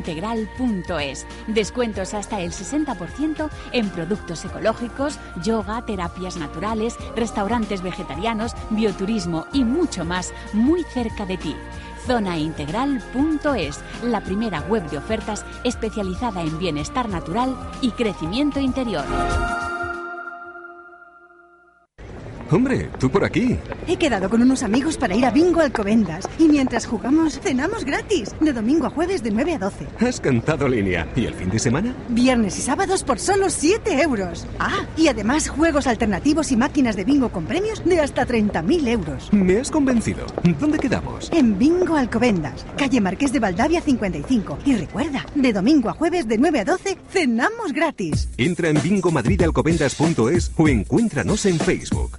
zonaintegral.es. Descuentos hasta el 60% en productos ecológicos, yoga, terapias naturales, restaurantes vegetarianos, bioturismo y mucho más muy cerca de ti. Zonaintegral.es, la primera web de ofertas especializada en bienestar natural y crecimiento interior. Hombre, tú por aquí. He quedado con unos amigos para ir a Bingo Alcobendas y mientras jugamos cenamos gratis, de domingo a jueves de 9 a 12. Has cantado línea. ¿Y el fin de semana? Viernes y sábados por solo 7 euros. Ah, y además juegos alternativos y máquinas de bingo con premios de hasta 30.000 euros. Me has convencido. ¿Dónde quedamos? En Bingo Alcobendas, calle Marqués de Valdavia 55. Y recuerda, de domingo a jueves de 9 a 12 cenamos gratis. Entra en bingomadridalcobendas.es o encuéntranos en Facebook.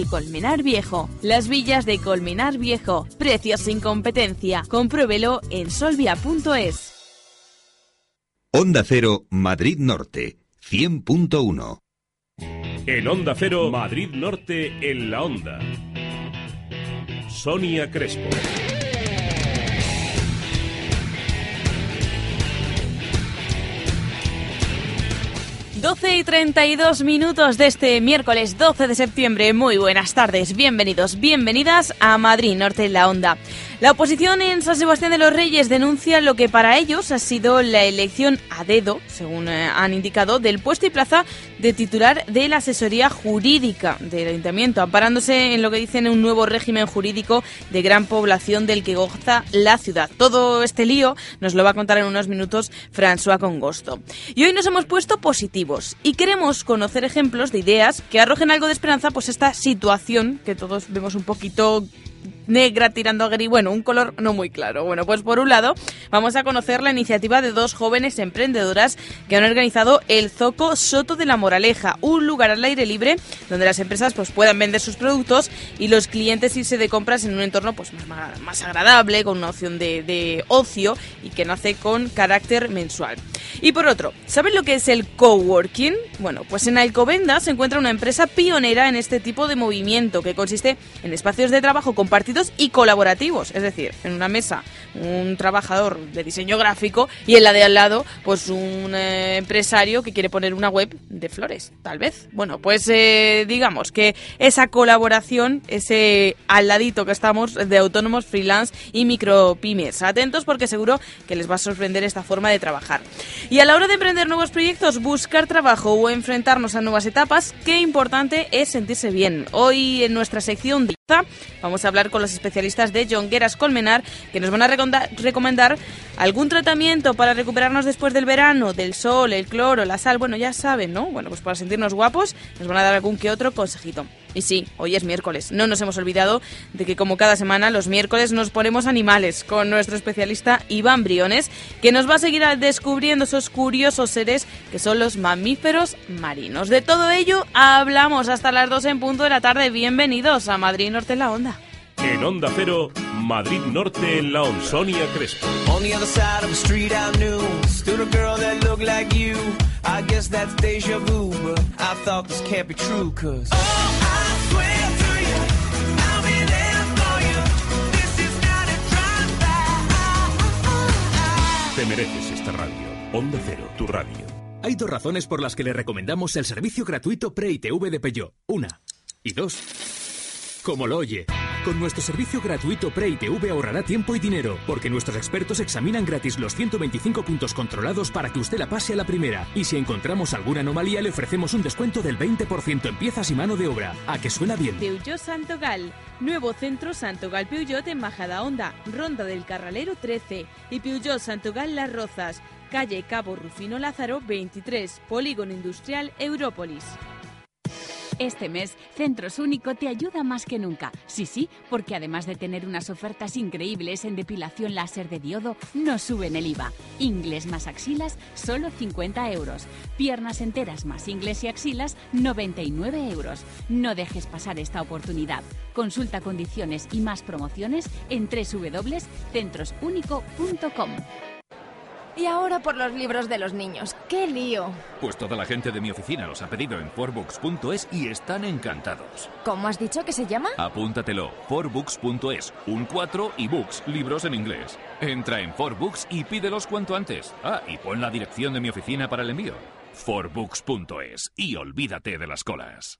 Colmenar Viejo. Las villas de Colmenar Viejo. Precios sin competencia. Compruébelo en solvia.es. Onda Cero, Madrid Norte, 100.1. En Onda Cero, Madrid Norte, en la Onda. Sonia Crespo. 12 y 32 minutos de este miércoles 12 de septiembre. Muy buenas tardes, bienvenidos, bienvenidas a Madrid Norte en la Onda. La oposición en San Sebastián de los Reyes denuncia lo que para ellos ha sido la elección a dedo, según eh, han indicado, del puesto y plaza de titular de la asesoría jurídica del ayuntamiento, amparándose en lo que dicen un nuevo régimen jurídico de gran población del que goza la ciudad. Todo este lío nos lo va a contar en unos minutos François Congosto. Y hoy nos hemos puesto positivos y queremos conocer ejemplos de ideas que arrojen algo de esperanza, pues esta situación que todos vemos un poquito negra tirando a gris, bueno, un color no muy claro. Bueno, pues por un lado vamos a conocer la iniciativa de dos jóvenes emprendedoras que han organizado el Zoco Soto de la Moraleja, un lugar al aire libre donde las empresas pues puedan vender sus productos y los clientes irse de compras en un entorno pues más, más agradable, con una opción de, de ocio y que nace con carácter mensual. Y por otro, ¿saben lo que es el coworking? Bueno, pues en Alcobendas se encuentra una empresa pionera en este tipo de movimiento que consiste en espacios de trabajo compartidos y colaborativos, es decir, en una mesa un trabajador de diseño gráfico y en la de al lado pues un eh, empresario que quiere poner una web de flores, tal vez. Bueno, pues eh, digamos que esa colaboración, ese al ladito que estamos de autónomos, freelance y micropymes. Atentos porque seguro que les va a sorprender esta forma de trabajar. Y a la hora de emprender nuevos proyectos, buscar trabajo o enfrentarnos a nuevas etapas, qué importante es sentirse bien. Hoy en nuestra sección de vamos a hablar con los especialistas de Jongueras Colmenar que nos van a recomendar algún tratamiento para recuperarnos después del verano, del sol, el cloro, la sal, bueno, ya saben, ¿no? Bueno, pues para sentirnos guapos nos van a dar algún que otro consejito. Y sí, hoy es miércoles. No nos hemos olvidado de que como cada semana los miércoles nos ponemos animales con nuestro especialista Iván Briones, que nos va a seguir descubriendo esos curiosos seres que son los mamíferos marinos. De todo ello hablamos hasta las 2 en punto de la tarde. Bienvenidos a Madrid Norte en la Onda. En Onda Cero, Madrid Norte en la Onda. Sonia Crespo. On the other side of the street I knew stood a girl that looked like you. I guess that's deja vu, but I thought this can't be true, cause. Te mereces esta radio. Onda Cero, tu radio. Hay dos razones por las que le recomendamos el servicio gratuito Pre-ITV de Peugeot. Una. Y dos. Como lo oye. Con nuestro servicio gratuito Pre-ITV ahorrará tiempo y dinero, porque nuestros expertos examinan gratis los 125 puntos controlados para que usted la pase a la primera. Y si encontramos alguna anomalía, le ofrecemos un descuento del 20% en piezas y mano de obra. ¿A que suena bien? Peugeot Santogal. Nuevo centro Santogal Peugeot en Majada Honda, Ronda del Carralero 13. Y Peugeot Santogal Las Rozas, calle Cabo Rufino Lázaro 23, Polígono Industrial Európolis. Este mes, Centros Único te ayuda más que nunca. Sí, sí, porque además de tener unas ofertas increíbles en depilación láser de diodo, no suben el IVA. Inglés más axilas, solo 50 euros. Piernas enteras más ingles y axilas, 99 euros. No dejes pasar esta oportunidad. Consulta condiciones y más promociones en www.centrosunico.com. Y ahora por los libros de los niños. ¡Qué lío! Pues toda la gente de mi oficina los ha pedido en forbooks.es y están encantados. ¿Cómo has dicho que se llama? Apúntatelo, forbooks.es. Un 4 y books, libros en inglés. Entra en forbooks y pídelos cuanto antes. Ah, y pon la dirección de mi oficina para el envío. forbooks.es. Y olvídate de las colas.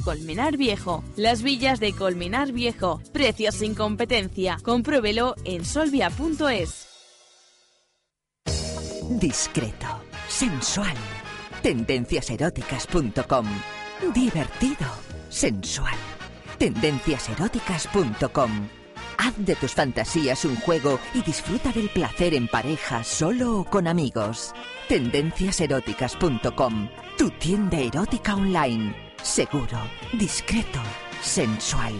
Colmenar Viejo. Las villas de Colmenar Viejo. Precios sin competencia. Compruébelo en solvia.es. Discreto, sensual. Tendenciaseróticas.com. Divertido, sensual. Tendenciaseróticas.com. Haz de tus fantasías un juego y disfruta del placer en pareja, solo o con amigos. Tendenciaseróticas.com. Tu tienda erótica online. Seguro, discreto, sensual.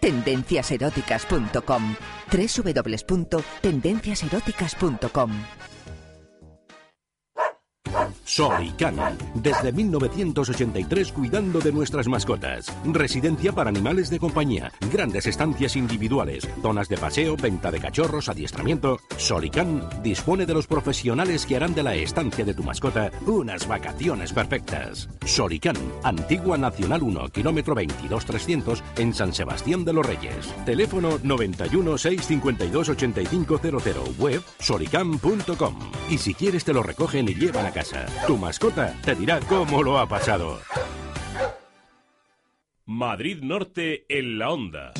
Tendenciaseróticas.com. www.tendenciaseróticas.com. Solican. Desde 1983 cuidando de nuestras mascotas. Residencia para animales de compañía. Grandes estancias individuales. Zonas de paseo, venta de cachorros, adiestramiento. Solican dispone de los profesionales que harán de la estancia de tu mascota unas vacaciones perfectas. Solican. Antigua Nacional 1, kilómetro 22300 en San Sebastián de los Reyes. Teléfono 91 652 8500. Web solican.com. Y si quieres te lo recogen y llevan a casa. Tu mascota te dirá cómo lo ha pasado. Madrid Norte en la onda.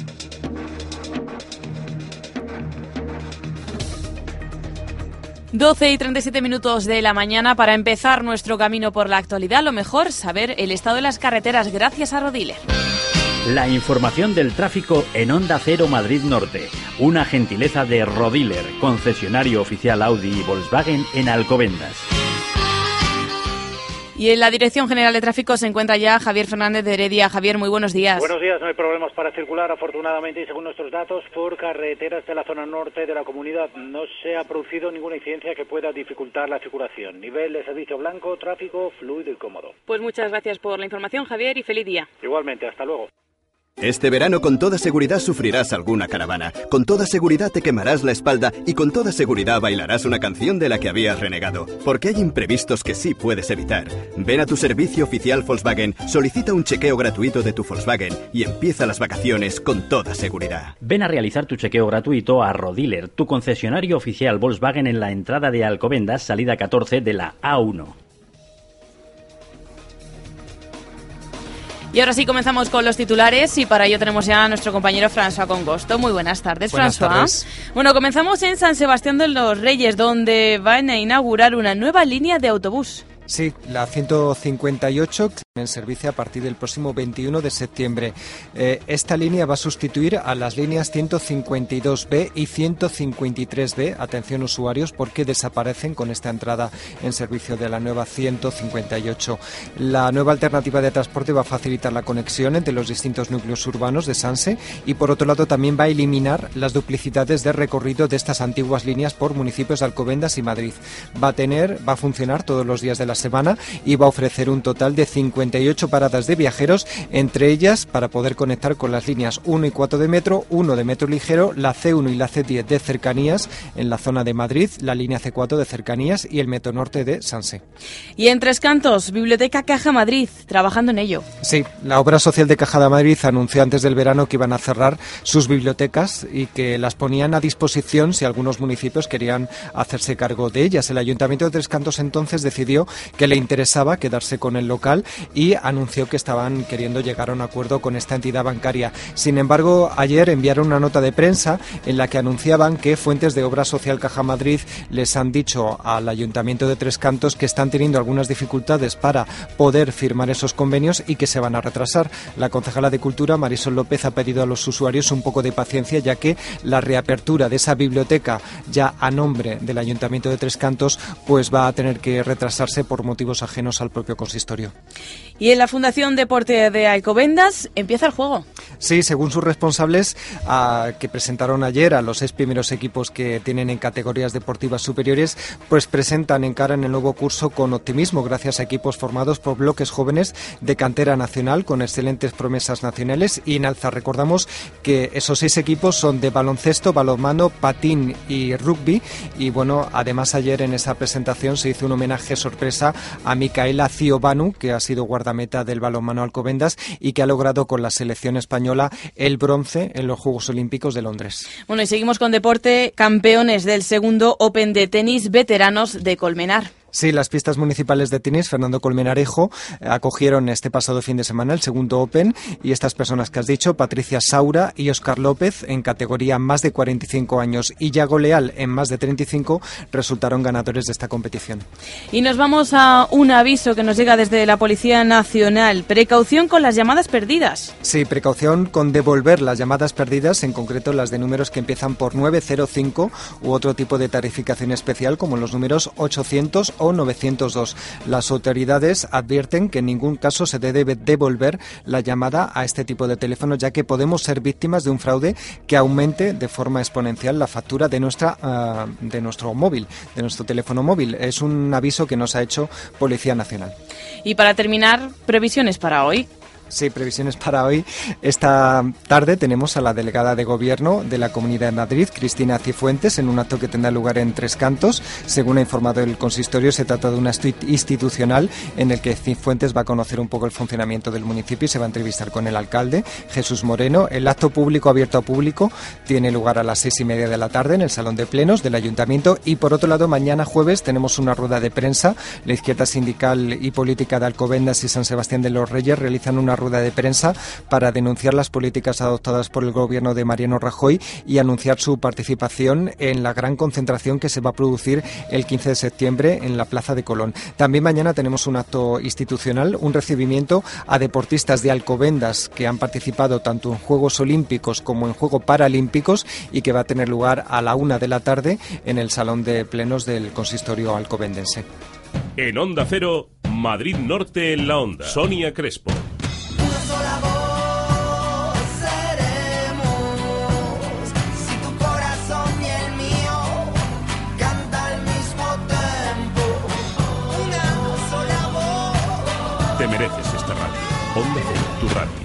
Doce y 37 minutos de la mañana para empezar nuestro camino por la actualidad. Lo mejor, saber el estado de las carreteras gracias a Rodiler. La información del tráfico en Onda Cero Madrid Norte. Una gentileza de Rodiler, concesionario oficial Audi y Volkswagen en Alcobendas. Y en la Dirección General de Tráfico se encuentra ya Javier Fernández de Heredia. Javier, muy buenos días. Buenos días, no hay problemas para circular, afortunadamente, y según nuestros datos, por carreteras de la zona norte de la comunidad no se ha producido ninguna incidencia que pueda dificultar la circulación. Nivel de servicio blanco, tráfico fluido y cómodo. Pues muchas gracias por la información, Javier, y feliz día. Igualmente, hasta luego. Este verano con toda seguridad sufrirás alguna caravana, con toda seguridad te quemarás la espalda y con toda seguridad bailarás una canción de la que habías renegado, porque hay imprevistos que sí puedes evitar. Ven a tu servicio oficial Volkswagen, solicita un chequeo gratuito de tu Volkswagen y empieza las vacaciones con toda seguridad. Ven a realizar tu chequeo gratuito a Rodiler, tu concesionario oficial Volkswagen en la entrada de Alcobendas, salida 14 de la A1. Y ahora sí comenzamos con los titulares y para ello tenemos ya a nuestro compañero François Congosto. Muy buenas tardes, Buenas François. tardes. Bueno, comenzamos en San Sebastián de los Reyes, donde van a inaugurar una nueva línea de autobús. Sí, la 158 en servicio a partir del próximo 21 de septiembre. Eh, esta línea va a sustituir a las líneas 152B y 153B, atención usuarios, porque desaparecen con esta entrada en servicio de la nueva 158. La nueva alternativa de transporte va a facilitar la conexión entre los distintos núcleos urbanos de Sanse y por otro lado también va a eliminar las duplicidades de recorrido de estas antiguas líneas por municipios de Alcobendas y Madrid. Va a tener, va a funcionar todos los días de la semana y va a ofrecer un total de 58 paradas de viajeros, entre ellas para poder conectar con las líneas 1 y 4 de metro, 1 de metro ligero, la C1 y la C10 de cercanías en la zona de Madrid, la línea C4 de cercanías y el metro norte de Sanse. Y en Tres Cantos, Biblioteca Caja Madrid, trabajando en ello. Sí, la obra social de Caja de Madrid anunció antes del verano que iban a cerrar sus bibliotecas y que las ponían a disposición si algunos municipios querían hacerse cargo de ellas. El Ayuntamiento de Tres Cantos entonces decidió que le interesaba quedarse con el local y anunció que estaban queriendo llegar a un acuerdo con esta entidad bancaria. Sin embargo, ayer enviaron una nota de prensa en la que anunciaban que fuentes de Obra Social Caja Madrid les han dicho al Ayuntamiento de Tres Cantos que están teniendo algunas dificultades para poder firmar esos convenios y que se van a retrasar. La concejala de Cultura, Marisol López, ha pedido a los usuarios un poco de paciencia ya que la reapertura de esa biblioteca ya a nombre del Ayuntamiento de Tres Cantos pues va a tener que retrasarse por motivos ajenos al propio consistorio. Y en la Fundación Deporte de Alcobendas empieza el juego. Sí, según sus responsables ah, que presentaron ayer a los seis primeros equipos que tienen en categorías deportivas superiores, pues presentan en cara en el nuevo curso con optimismo gracias a equipos formados por bloques jóvenes de cantera nacional con excelentes promesas nacionales y en alza. Recordamos que esos seis equipos son de baloncesto, balonmano, patín y rugby y bueno, además ayer en esa presentación se hizo un homenaje sorpresa a Micaela Ciobanu, que ha sido guardameta del balonmano Alcobendas y que ha logrado con la selección española el bronce en los Juegos Olímpicos de Londres. Bueno, y seguimos con deporte, campeones del segundo Open de tenis veteranos de Colmenar. Sí, las pistas municipales de tenis, Fernando Colmenarejo, acogieron este pasado fin de semana el segundo Open y estas personas que has dicho, Patricia Saura y Oscar López, en categoría más de 45 años y Yago Leal en más de 35, resultaron ganadores de esta competición. Y nos vamos a un aviso que nos llega desde la Policía Nacional. Precaución con las llamadas perdidas. Sí, precaución con devolver las llamadas perdidas, en concreto las de números que empiezan por 905 u otro tipo de tarificación especial como los números 800 o 902. Las autoridades advierten que en ningún caso se debe devolver la llamada a este tipo de teléfono, ya que podemos ser víctimas de un fraude que aumente de forma exponencial la factura de nuestra ah, de nuestro móvil, de nuestro teléfono móvil. Es un aviso que nos ha hecho Policía Nacional. Y para terminar, previsiones para hoy. Sí, previsiones para hoy. Esta tarde tenemos a la delegada de gobierno de la Comunidad de Madrid, Cristina Cifuentes, en un acto que tendrá lugar en Tres Cantos. Según ha informado el consistorio, se trata de un acto institucional en el que Cifuentes va a conocer un poco el funcionamiento del municipio y se va a entrevistar con el alcalde, Jesús Moreno. El acto público abierto a público tiene lugar a las seis y media de la tarde en el Salón de Plenos del Ayuntamiento. Y por otro lado, mañana jueves tenemos una rueda de prensa. La izquierda sindical y política de Alcobendas y San Sebastián de los Reyes realizan una rueda de prensa para denunciar las políticas adoptadas por el gobierno de Mariano Rajoy y anunciar su participación en la gran concentración que se va a producir el 15 de septiembre en la Plaza de Colón. También mañana tenemos un acto institucional, un recibimiento a deportistas de Alcobendas que han participado tanto en Juegos Olímpicos como en Juegos Paralímpicos y que va a tener lugar a la una de la tarde en el Salón de Plenos del Consistorio Alcobendense. En Onda Cero, Madrid Norte en la Onda. Sonia Crespo. Onda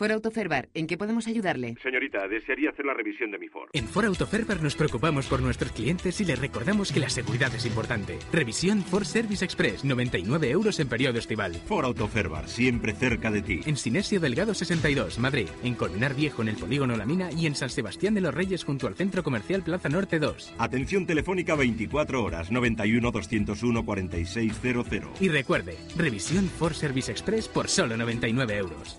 Cero, tu radio. For Autoferbar, ¿en qué podemos ayudarle? Señorita, desearía hacer la revisión de mi Ford. En Ford Autoferbar nos preocupamos por nuestros clientes y les recordamos que la seguridad es importante. Revisión Ford Service Express, 99 euros en periodo estival. Ford Autoferbar, siempre cerca de ti. En Sinesio Delgado 62, Madrid. En Colmenar Viejo, en el Polígono La Mina. Y en San Sebastián de los Reyes, junto al Centro Comercial Plaza Norte 2. Atención telefónica 24 horas, 91 201 4600. Y recuerde, revisión Ford Service Express por solo 99 euros.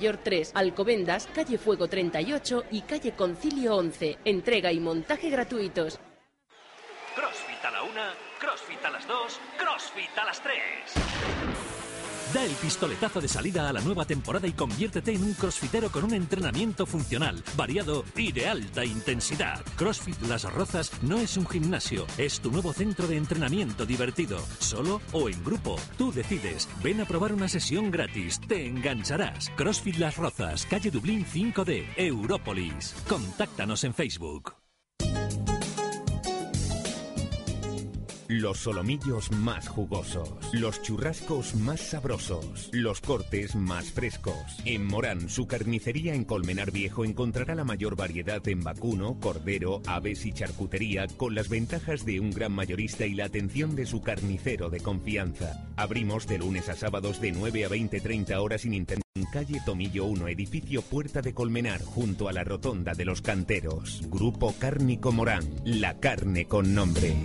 3. Alcobendas, calle Fuego 38 y calle Concilio 11. Entrega y montaje gratuitos. CrossFit a la una, CrossFit a las dos, CrossFit a las tres. Da el pistoletazo de salida a la nueva temporada y conviértete en un crossfitero con un entrenamiento funcional, variado y de alta intensidad. CrossFit Las Rozas no es un gimnasio, es tu nuevo centro de entrenamiento divertido, solo o en grupo. Tú decides. Ven a probar una sesión gratis, te engancharás. CrossFit Las Rozas, calle Dublín 5D, Európolis. Contáctanos en Facebook. Los solomillos más jugosos, los churrascos más sabrosos, los cortes más frescos. En Morán, su carnicería en Colmenar Viejo encontrará la mayor variedad en vacuno, cordero, aves y charcutería con las ventajas de un gran mayorista y la atención de su carnicero de confianza. Abrimos de lunes a sábados de 9 a 20-30 horas sin internet. En calle Tomillo 1, edificio Puerta de Colmenar, junto a la Rotonda de los Canteros. Grupo Cárnico Morán, la carne con nombre.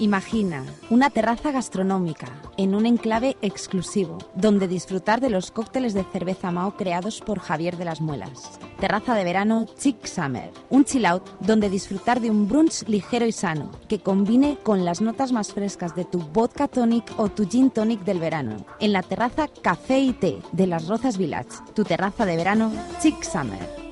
Imagina una terraza gastronómica en un enclave exclusivo donde disfrutar de los cócteles de cerveza Mao creados por Javier de las Muelas. Terraza de verano Chic Summer, un chill out donde disfrutar de un brunch ligero y sano que combine con las notas más frescas de tu vodka tonic o tu gin tonic del verano. En la terraza Café y Té de las Rozas Village, tu terraza de verano Chic Summer.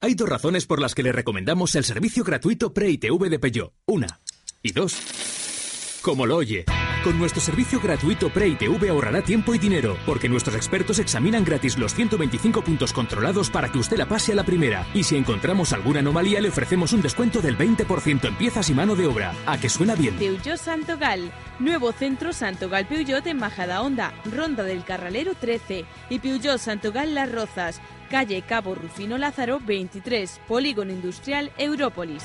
Hay dos razones por las que le recomendamos el servicio gratuito Pre-ITV de Peugeot. Una. Y. Como lo oye. Con nuestro servicio gratuito Pre-ITV ahorrará tiempo y dinero, porque nuestros expertos examinan gratis los 125 puntos controlados para que usted la pase a la primera. Y si encontramos alguna anomalía, le ofrecemos un descuento del 20% en piezas y mano de obra. ¿A que suena bien? Peugeot Santogal. Nuevo centro Santogal Peugeot en Majada Honda, Ronda del Carralero 13. Y Peugeot Santogal Las Rozas, calle Cabo Rufino Lázaro 23, Polígono Industrial Európolis.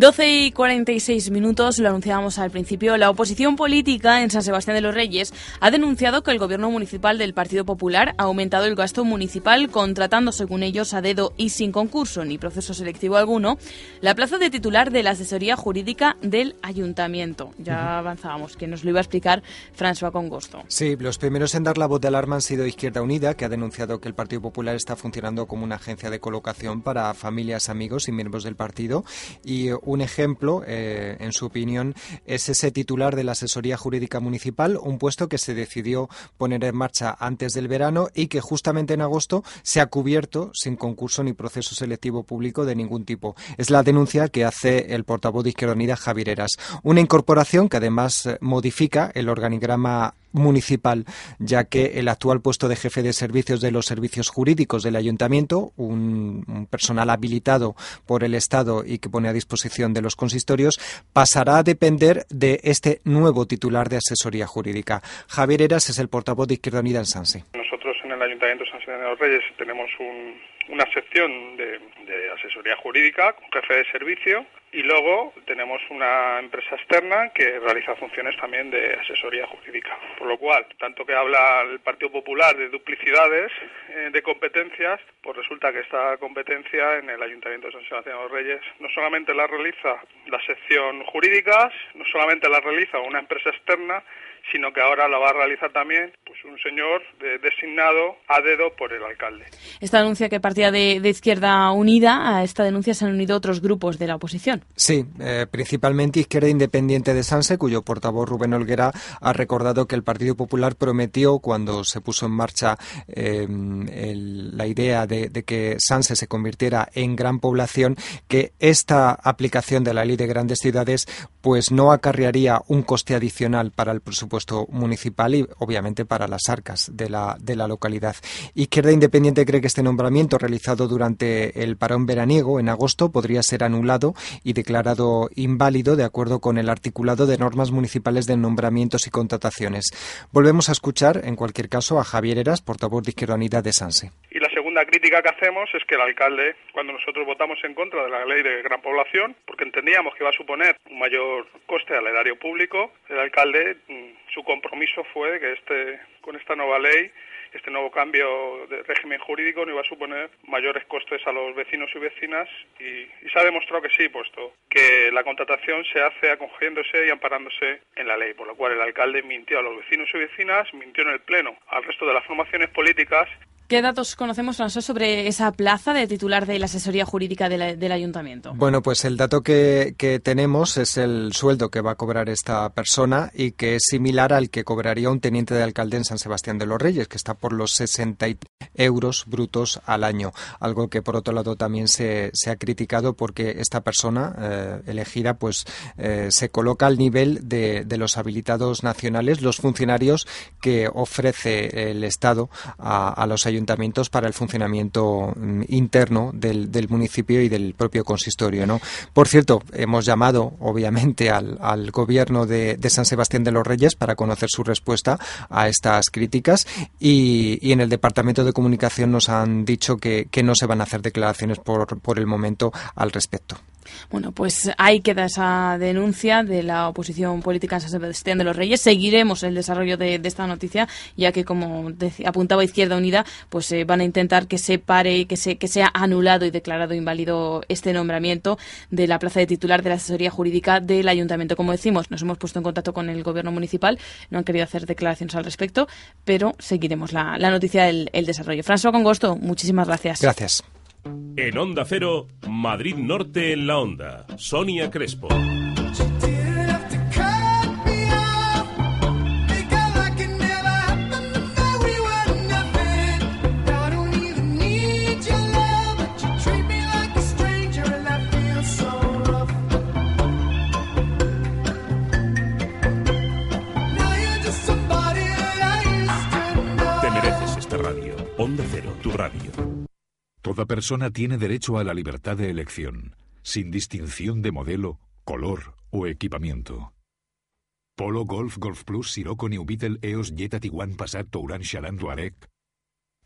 12 y 46 minutos, lo anunciábamos al principio, la oposición política en San Sebastián de los Reyes ha denunciado que el gobierno municipal del Partido Popular ha aumentado el gasto municipal contratando, según ellos, a dedo y sin concurso ni proceso selectivo alguno, la plaza de titular de la asesoría jurídica del ayuntamiento. Ya avanzábamos, que nos lo iba a explicar François Congosto. Sí, los primeros en dar la voz de alarma han sido Izquierda Unida, que ha denunciado que el Partido Popular está funcionando como una agencia de colocación para familias, amigos y miembros del partido. Y un ejemplo, eh, en su opinión, es ese titular de la Asesoría Jurídica Municipal, un puesto que se decidió poner en marcha antes del verano y que justamente en agosto se ha cubierto sin concurso ni proceso selectivo público de ningún tipo. Es la denuncia que hace el portavoz de Izquierda Unida, Javier. Una incorporación que además eh, modifica el organigrama municipal, ya que el actual puesto de jefe de servicios de los servicios jurídicos del ayuntamiento, un, personal habilitado por el Estado y que pone a disposición de los consistorios, pasará a depender de este nuevo titular de asesoría jurídica. Javier Eras es el portavoz de Izquierda Unida en Sanse. Nosotros en el Ayuntamiento de San de los Reyes tenemos un, una sección de, asesoría jurídica con jefe de servicio y luego tenemos una empresa externa que realiza funciones también de asesoría jurídica. Por lo cual, tanto que habla el Partido Popular de duplicidades eh, de competencias, pues resulta que esta competencia en el Ayuntamiento de San Sebastián de los Reyes no solamente la realiza la sección jurídica, no solamente la realiza una empresa externa, sino que ahora la va a realizar también pues un señor de, designado a dedo por el alcalde. Esta denuncia que partía de, de, Izquierda Unida, a esta denuncia se han unido otros grupos de la oposición. Sí, eh, principalmente Izquierda Independiente de Sanse, cuyo portavoz Rubén Olguera ha recordado que el Partido Popular prometió cuando se puso en marcha eh, el, la idea de, de, que Sanse se convirtiera en gran población que esta aplicación de la ley de grandes ciudades pues no acarrearía un coste adicional para el presupuesto municipal y obviamente para las arcas de la, de la localidad. Izquierda Independiente cree que este nombramiento realizado durante el parón veraniego en agosto podría ser anulado y declarado inválido de acuerdo con el articulado de normas municipales de nombramientos y contrataciones. Volvemos a escuchar, en cualquier caso, a Javier Eras, portavoz de Izquierda Unida de Sanse. Segunda crítica que hacemos es que el alcalde, cuando nosotros votamos en contra de la ley de gran población, porque entendíamos que iba a suponer un mayor coste al erario público, el alcalde, su compromiso fue que este, con esta nueva ley este nuevo cambio de régimen jurídico no iba a suponer mayores costes a los vecinos y vecinas y, y, se ha demostrado que sí, puesto que la contratación se hace acogiéndose y amparándose en la ley, por lo cual el alcalde mintió a los vecinos y vecinas, mintió en el Pleno. Al resto de las formaciones políticas ¿Qué datos conocemos, François, sobre esa plaza de titular de la asesoría jurídica del ayuntamiento? Bueno, pues el dato que, tenemos es el sueldo que va a cobrar esta persona y que es similar al que cobraría un teniente de alcalde en San Sebastián de los Reyes, que está por los 60 euros brutos al año. Algo que, por otro lado, también se, ha criticado porque esta persona eh, elegida pues eh, se coloca al nivel de, de los habilitados nacionales, los funcionarios que ofrece el Estado a, a los ayuntamientos para el funcionamiento mm, interno del, municipio y del propio consistorio. ¿no? Por cierto, hemos llamado, obviamente, al, gobierno de, San Sebastián de los Reyes para conocer su respuesta a estas críticas y, en el Departamento de Comunicación nos han dicho que, no se van a hacer declaraciones por el momento al respecto. Bueno, pues ahí queda esa denuncia de la oposición política en San Sebastián de los Reyes. Seguiremos el desarrollo de, esta noticia, ya que, como apuntaba Izquierda Unida, pues eh, van a intentar que se pare, que, se, que sea anulado y declarado inválido este nombramiento de la plaza de titular de la asesoría jurídica del ayuntamiento. Como decimos, nos hemos puesto en contacto con el gobierno municipal, no han querido hacer declaraciones al respecto, pero seguiremos la, la noticia del el desarrollo. François Congosto, muchísimas gracias. Gracias. En Onda Cero, Madrid Norte en la Onda. Sonia Crespo. Toda persona tiene derecho a la libertad de elección, sin distinción de modelo, color o equipamiento. Polo, Golf, Golf Plus, Sirocco, New Beetle, EOS, Jetta, Tiguan, Passat, Touran, Charan, Touareg.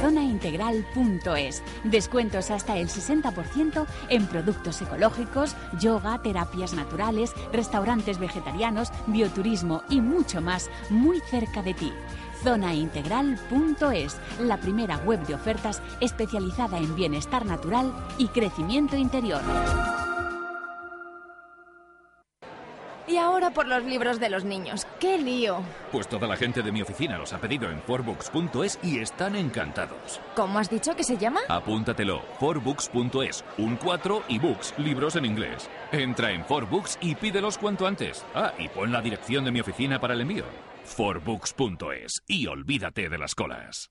Zonaintegral.es. Descuentos hasta el 60% en productos ecológicos, yoga, terapias naturales, restaurantes vegetarianos, bioturismo y mucho más muy cerca de ti. Zonaintegral.es, la primera web de ofertas especializada en bienestar natural y crecimiento interior. Y ahora por los libros de los niños. ¡Qué lío! Pues toda la gente de mi oficina los ha pedido en forbooks.es y están encantados. ¿Cómo has dicho que se llama? Apúntatelo, forbooks.es, un 4 y books, libros en inglés. Entra en forbooks y pídelos cuanto antes. Ah, y pon la dirección de mi oficina para el envío. forbooks.es y olvídate de las colas.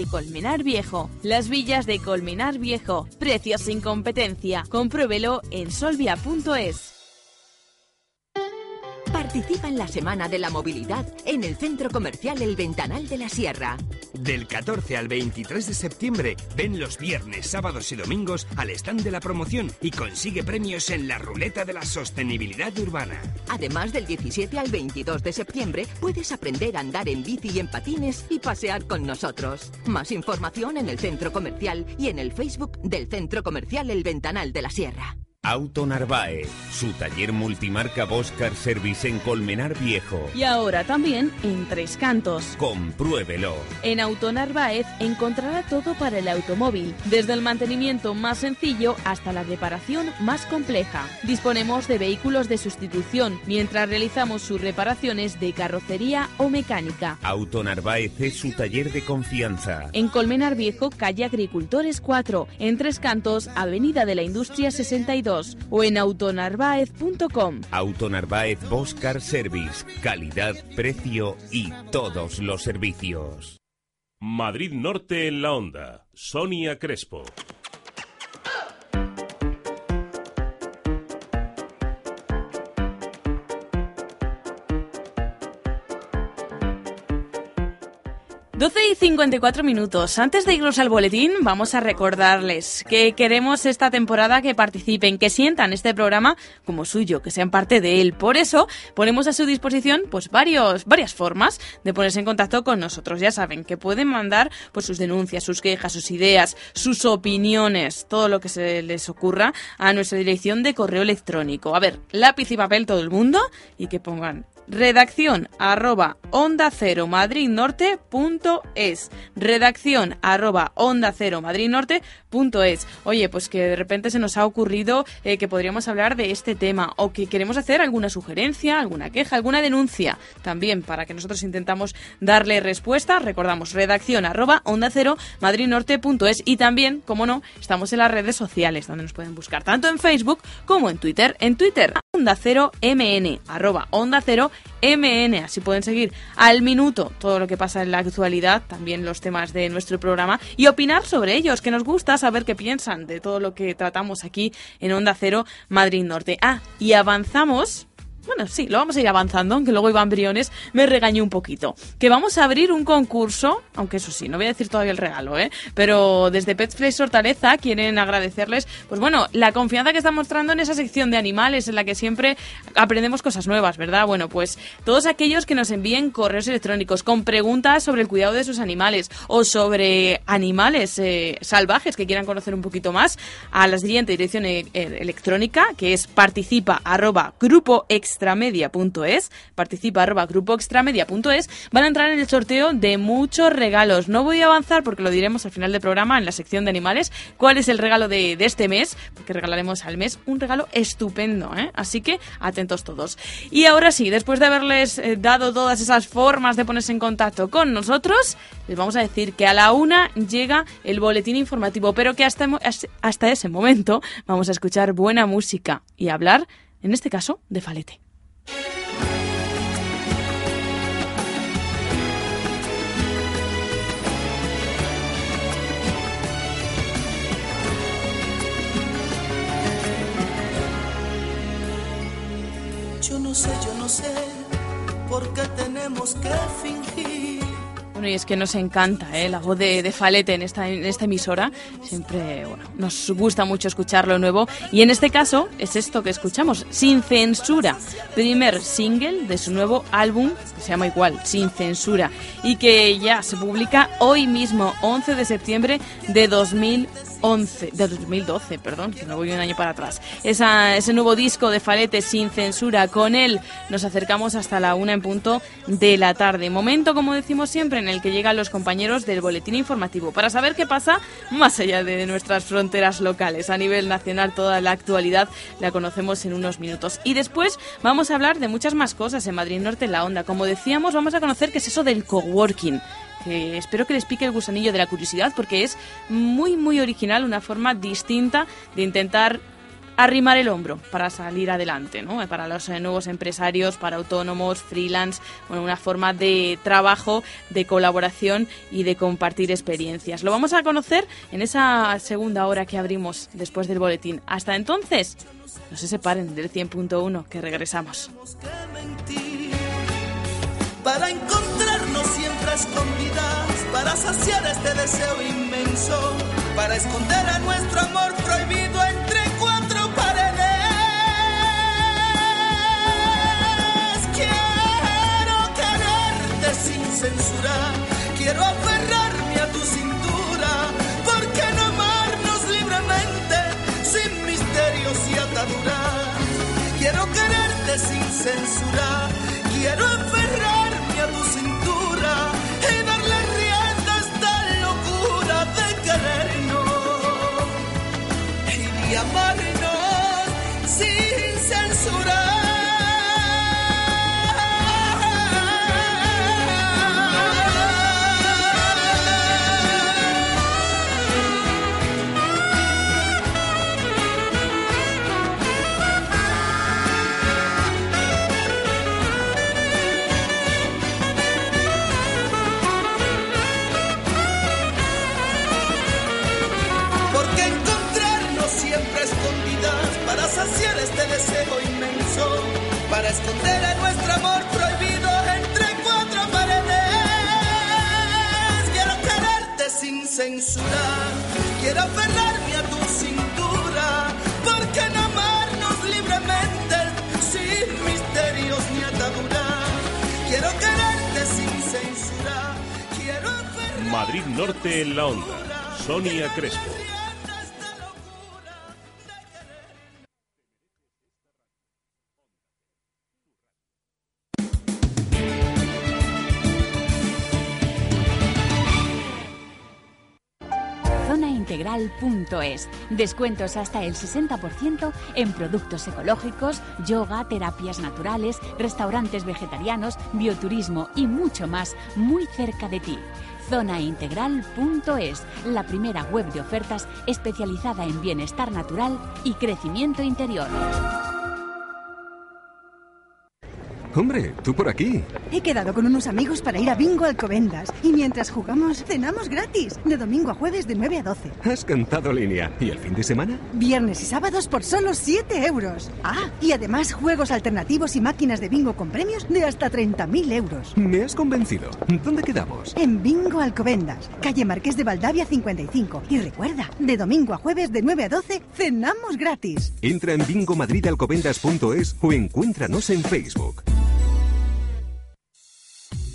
Colmenar Viejo. Las villas de Colmenar Viejo. Precios sin competencia. Compruébelo en solvia.es. Participa en la Semana de la Movilidad en el Centro Comercial El Ventanal de la Sierra. Del 14 al 23 de septiembre, ven los viernes, sábados y domingos al stand de la promoción y consigue premios en la ruleta de la sostenibilidad urbana. Además, del 17 al 22 de septiembre puedes aprender a andar en bici y en patines y pasear con nosotros. Más información en el centro comercial y en el Facebook del Centro Comercial El Ventanal de la Sierra. Auto Narváez, su taller multimarca Boscar Service en Colmenar Viejo. Y ahora también en Tres Cantos. Compruébelo. En Auto Narváez encontrará todo para el automóvil, desde el mantenimiento más sencillo hasta la reparación más compleja. Disponemos de vehículos de sustitución mientras realizamos sus reparaciones de carrocería o mecánica. Auto Narváez es su taller de confianza. En Colmenar Viejo, calle Agricultores 4, en Tres Cantos, Avenida de la Industria 62 o en autonarváez.com. Auto Narváez Boscar Service, calidad, precio y todos los servicios. Madrid Norte en la Onda. Sonia Crespo. 12 y 54 minutos. Antes de irnos al boletín, vamos a recordarles que queremos esta temporada que participen, que sientan este programa como suyo, que sean parte de él. Por eso ponemos a su disposición pues varios, varias formas de ponerse en contacto con nosotros. Ya saben que pueden mandar pues sus denuncias, sus quejas, sus ideas, sus opiniones, todo lo que se les ocurra a nuestra dirección de correo electrónico. A ver, lápiz y papel todo el mundo y que pongan redacción arroba onda cero madrid norte punto es. Redacción arroba onda cero madrid norte punto es. Oye pues que de repente se nos ha ocurrido eh, que podríamos hablar de este tema o que queremos hacer alguna sugerencia alguna queja alguna denuncia también para que nosotros intentamos darle respuesta. Recordamos redacción arroba onda cero madrid norte punto es. Y también como no estamos en las redes sociales donde nos pueden buscar tanto en facebook como en twitter. En twitter onda cero mn arroba onda cero MN. Así pueden seguir al minuto todo lo que pasa en la actualidad, también los temas de nuestro programa y opinar sobre ellos, que nos gusta saber qué piensan de todo lo que tratamos aquí en Onda Cero Madrid Norte. Ah, y avanzamos bueno, sí, lo vamos a ir avanzando, aunque luego Iván Briones me regañó un poquito. Que vamos a abrir un concurso, aunque eso sí, no voy a decir todavía el regalo, ¿eh? Pero desde Pets Place Hortaleza quieren agradecerles, pues bueno, la confianza que están mostrando en esa sección de animales en la que siempre aprendemos cosas nuevas, ¿verdad? Bueno, pues todos aquellos que nos envíen correos electrónicos con preguntas sobre el cuidado de sus animales o sobre animales eh, salvajes que quieran conocer un poquito más, a la siguiente dirección eh, electrónica, que es participa arroba grupo extramedia.es, participa arroba grupo extramedia.es, van a entrar en el sorteo de muchos regalos. No voy a avanzar porque lo diremos al final del programa en la sección de animales, cuál es el regalo de, este mes, porque regalaremos al mes un regalo estupendo, ¿eh? así que atentos todos. Y ahora sí, después de haberles eh, dado todas esas formas de ponerse en contacto con nosotros, les vamos a decir que a la una llega el boletín informativo, pero que hasta, hasta ese momento vamos a escuchar buena música y hablar en este caso de Falete. Yo no sé, yo no sé por qué tenemos que fingir y es que nos encanta ¿eh? la voz de, Falete en esta, en esta emisora. Siempre bueno, nos gusta mucho escuchar lo nuevo. Y en este caso es esto que escuchamos, Sin Censura. Primer single de su nuevo álbum, que se llama igual, Sin Censura. Y que ya se publica hoy mismo, 11 de septiembre de 2000 11, de 2012, perdón, que me voy un año para atrás. Esa, ese nuevo disco de Falete sin censura, con él nos acercamos hasta la una en punto de la tarde. Momento, como decimos siempre, en el que llegan los compañeros del boletín informativo para saber qué pasa más allá de nuestras fronteras locales. A nivel nacional, toda la actualidad la conocemos en unos minutos. Y después vamos a hablar de muchas más cosas en Madrid Norte en la Onda. Como decíamos, vamos a conocer qué es eso del coworking espero que les pique el gusanillo de la curiosidad porque es muy muy original, una forma distinta de intentar arrimar el hombro para salir adelante, ¿no? Para los eh, nuevos empresarios, para autónomos, freelance, bueno, una forma de trabajo, de colaboración y de compartir experiencias. Lo vamos a conocer en esa segunda hora que abrimos después del boletín. Hasta entonces, no se separen del 100.1 que regresamos para encontrarnos para saciar este deseo inmenso, para esconder a nuestro amor prohibido entre cuatro paredes. Quiero quererte sin censura, quiero aferrarme a tu cintura, porque no amarnos libremente, sin misterios y ataduras. Quiero quererte sin censura, quiero aferrarme tu cintura esconder a nuestro amor prohibido entre cuatro paredes. censura. Quiero aferrarme a tu cintura, porque no amarnos libremente, sin misterios ni ataduras. Quiero quererte sin censura. Quiero aferrarme Madrid Norte en la onda. Sonia Crespo. Zonaintegral.es. Descuentos hasta el 60% en productos ecológicos, yoga, terapias naturales, restaurantes vegetarianos, bioturismo y mucho más muy cerca de ti. Zonaintegral.es, la primera web de ofertas especializada en bienestar natural y crecimiento interior. Hombre, tú por aquí. He quedado con unos amigos para ir a Bingo Alcobendas y mientras jugamos cenamos gratis, de domingo a jueves de 9 a 12. Has cantado línea. ¿Y el fin de semana? Viernes y sábados por solo 7 euros. Ah, y además juegos alternativos y máquinas de bingo con premios de hasta 30.000 euros. Me has convencido. ¿Dónde quedamos? En Bingo Alcobendas, calle Marqués de Valdavia 55. Y recuerda, de domingo a jueves de 9 a 12, cenamos gratis. Entra en bingomadridalcobendas.es o encuéntranos en Facebook.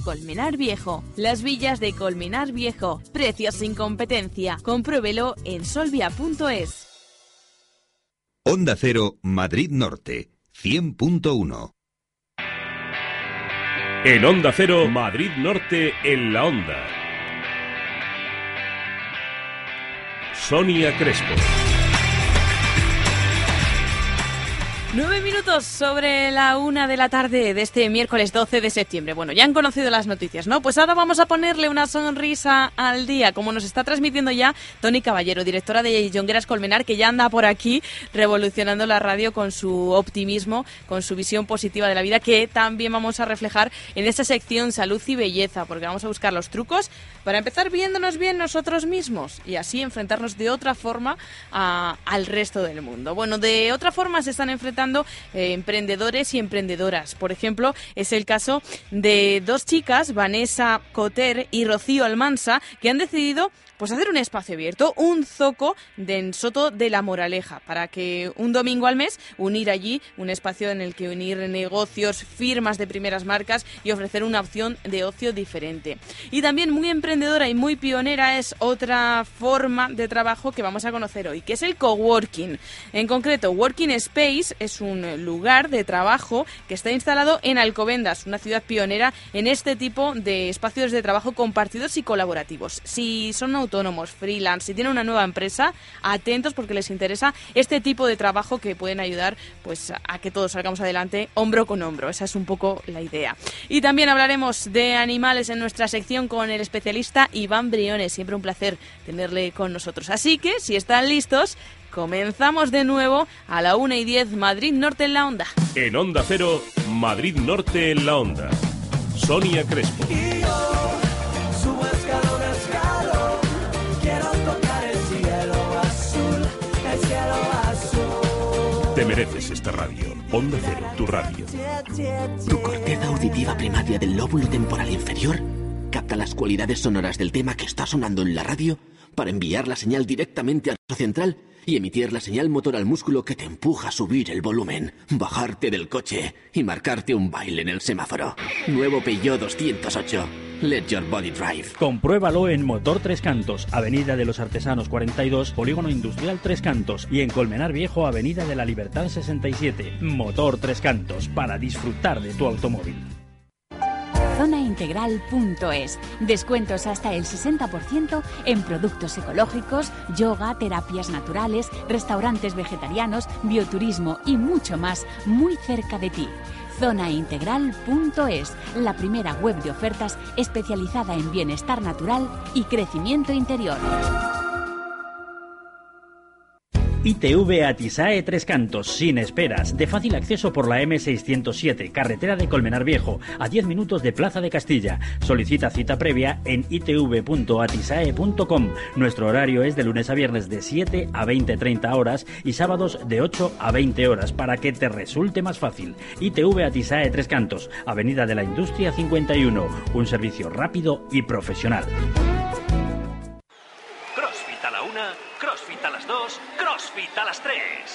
Colmenar Viejo. Las villas de Colmenar Viejo. Precios sin competencia. Compruébelo en solvia.es. Onda Cero, Madrid Norte, 100.1. En Onda Cero, Madrid Norte en la onda. Sonia Crespo. Nueve minutos sobre la una de la tarde de este miércoles 12 de septiembre. Bueno, ya han conocido las noticias, ¿no? Pues ahora vamos a ponerle una sonrisa al día, como nos está transmitiendo ya Tony Caballero, directora de Jongueras Colmenar, que ya anda por aquí revolucionando la radio con su optimismo, con su visión positiva de la vida, que también vamos a reflejar en esta sección Salud y Belleza, porque vamos a buscar los trucos para empezar viéndonos bien nosotros mismos y así enfrentarnos de otra forma al resto del mundo. Bueno, de otra forma se están enfrentando eh, emprendedores y emprendedoras. Por ejemplo, es el caso de dos chicas, Vanessa Coter y Rocío Almansa, que han decidido pues hacer un espacio abierto, un zoco de en Soto de la Moraleja, para que un domingo al mes unir allí un espacio en el que unir negocios, firmas de primeras marcas y ofrecer una opción de ocio diferente. Y también muy emprendedora y muy pionera es otra forma de trabajo que vamos a conocer hoy, que es el coworking. En concreto, Working Space es un lugar de trabajo que está instalado en Alcobendas, una ciudad pionera en este tipo de espacios de trabajo compartidos y colaborativos. Si son autónomos, freelance, si tienen una nueva empresa, atentos porque les interesa este tipo de trabajo que pueden ayudar pues a que todos salgamos adelante hombro con hombro. Esa es un poco la idea. Y también hablaremos de animales en nuestra sección con el especialista Iván Briones. Siempre un placer tenerle con nosotros. Así que, si están listos, comenzamos de nuevo a la 1 y 10 Madrid Norte en la Onda. En Onda Cero, Madrid Norte en la onda. Sonia Crespo. Te mereces esta radio. Onda Cero, tu radio. Tu corteza auditiva primaria del lóbulo temporal inferior capta las cualidades sonoras del tema que está sonando en la radio para enviar la señal directamente al central y emitir la señal motor al músculo que te empuja a subir el volumen, bajarte del coche y marcarte un baile en el semáforo. Nuevo Peugeot 208. Let your body drive. Compruébalo en Motor Tres Cantos, Avenida de los Artesanos 42, Polígono Industrial Tres Cantos y en Colmenar Viejo, Avenida de la Libertad 67. Motor Tres Cantos, para disfrutar de tu automóvil. Zonaintegral.es. Descuentos hasta el 60% en productos ecológicos, yoga, terapias naturales, restaurantes vegetarianos, bioturismo y mucho más muy cerca de ti. Zonaintegral.es, la primera web de ofertas especializada en bienestar natural y crecimiento interior. ITV Atisae Tres Cantos, sin esperas, de fácil acceso por la M607, carretera de Colmenar Viejo, a 10 minutos de Plaza de Castilla. Solicita cita previa en itv.atisae.com. Nuestro horario es de lunes a viernes de 7 a 20-30 horas y sábados de 8 a 20 horas para que te resulte más fácil. ITV Atisae Tres Cantos, Avenida de la Industria 51, un servicio rápido y profesional. CrossFit a la una, A las tres.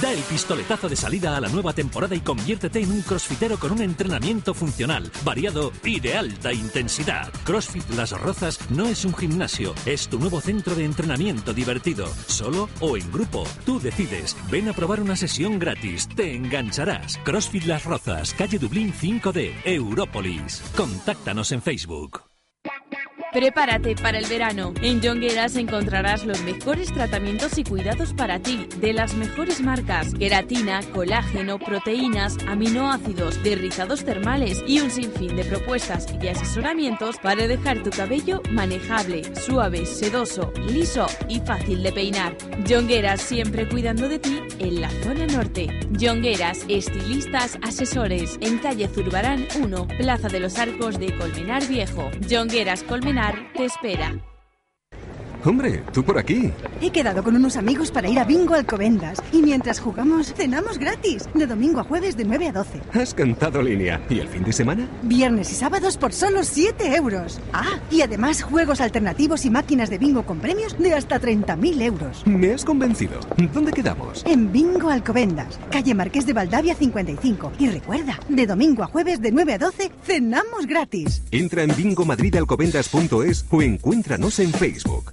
Da el pistoletazo de salida a la nueva temporada y conviértete en un crossfitero con un entrenamiento funcional, variado y de alta intensidad. CrossFit Las Rozas no es un gimnasio, es tu nuevo centro de entrenamiento divertido, solo o en grupo. Tú decides. Ven a probar una sesión gratis, te engancharás. CrossFit Las Rozas, calle Dublín 5D, Európolis. Contáctanos en Facebook. Prepárate para el verano. En Jongueras encontrarás los mejores tratamientos y cuidados para ti, de las mejores marcas: queratina, colágeno, proteínas, aminoácidos, derrizados termales y un sinfín de propuestas y asesoramientos para dejar tu cabello manejable, suave, sedoso, liso y fácil de peinar. Jongueras siempre cuidando de ti en la zona norte. Jongueras, estilistas, asesores, en calle Zurbarán 1, Plaza de los Arcos de Colmenar Viejo. Jongueras Colmenar te espera. Hombre, tú por aquí. He quedado con unos amigos para ir a Bingo Alcobendas y mientras jugamos cenamos gratis, de domingo a jueves de 9 a 12. Has cantado línea. ¿Y el fin de semana? Viernes y sábados por solo 7 euros. Ah, y además juegos alternativos y máquinas de bingo con premios de hasta 30.000 euros. Me has convencido. ¿Dónde quedamos? En Bingo Alcobendas, calle Marqués de Valdavia 55. Y recuerda, de domingo a jueves de 9 a 12 cenamos gratis. Entra en bingomadridalcobendas.es o encuéntranos en Facebook.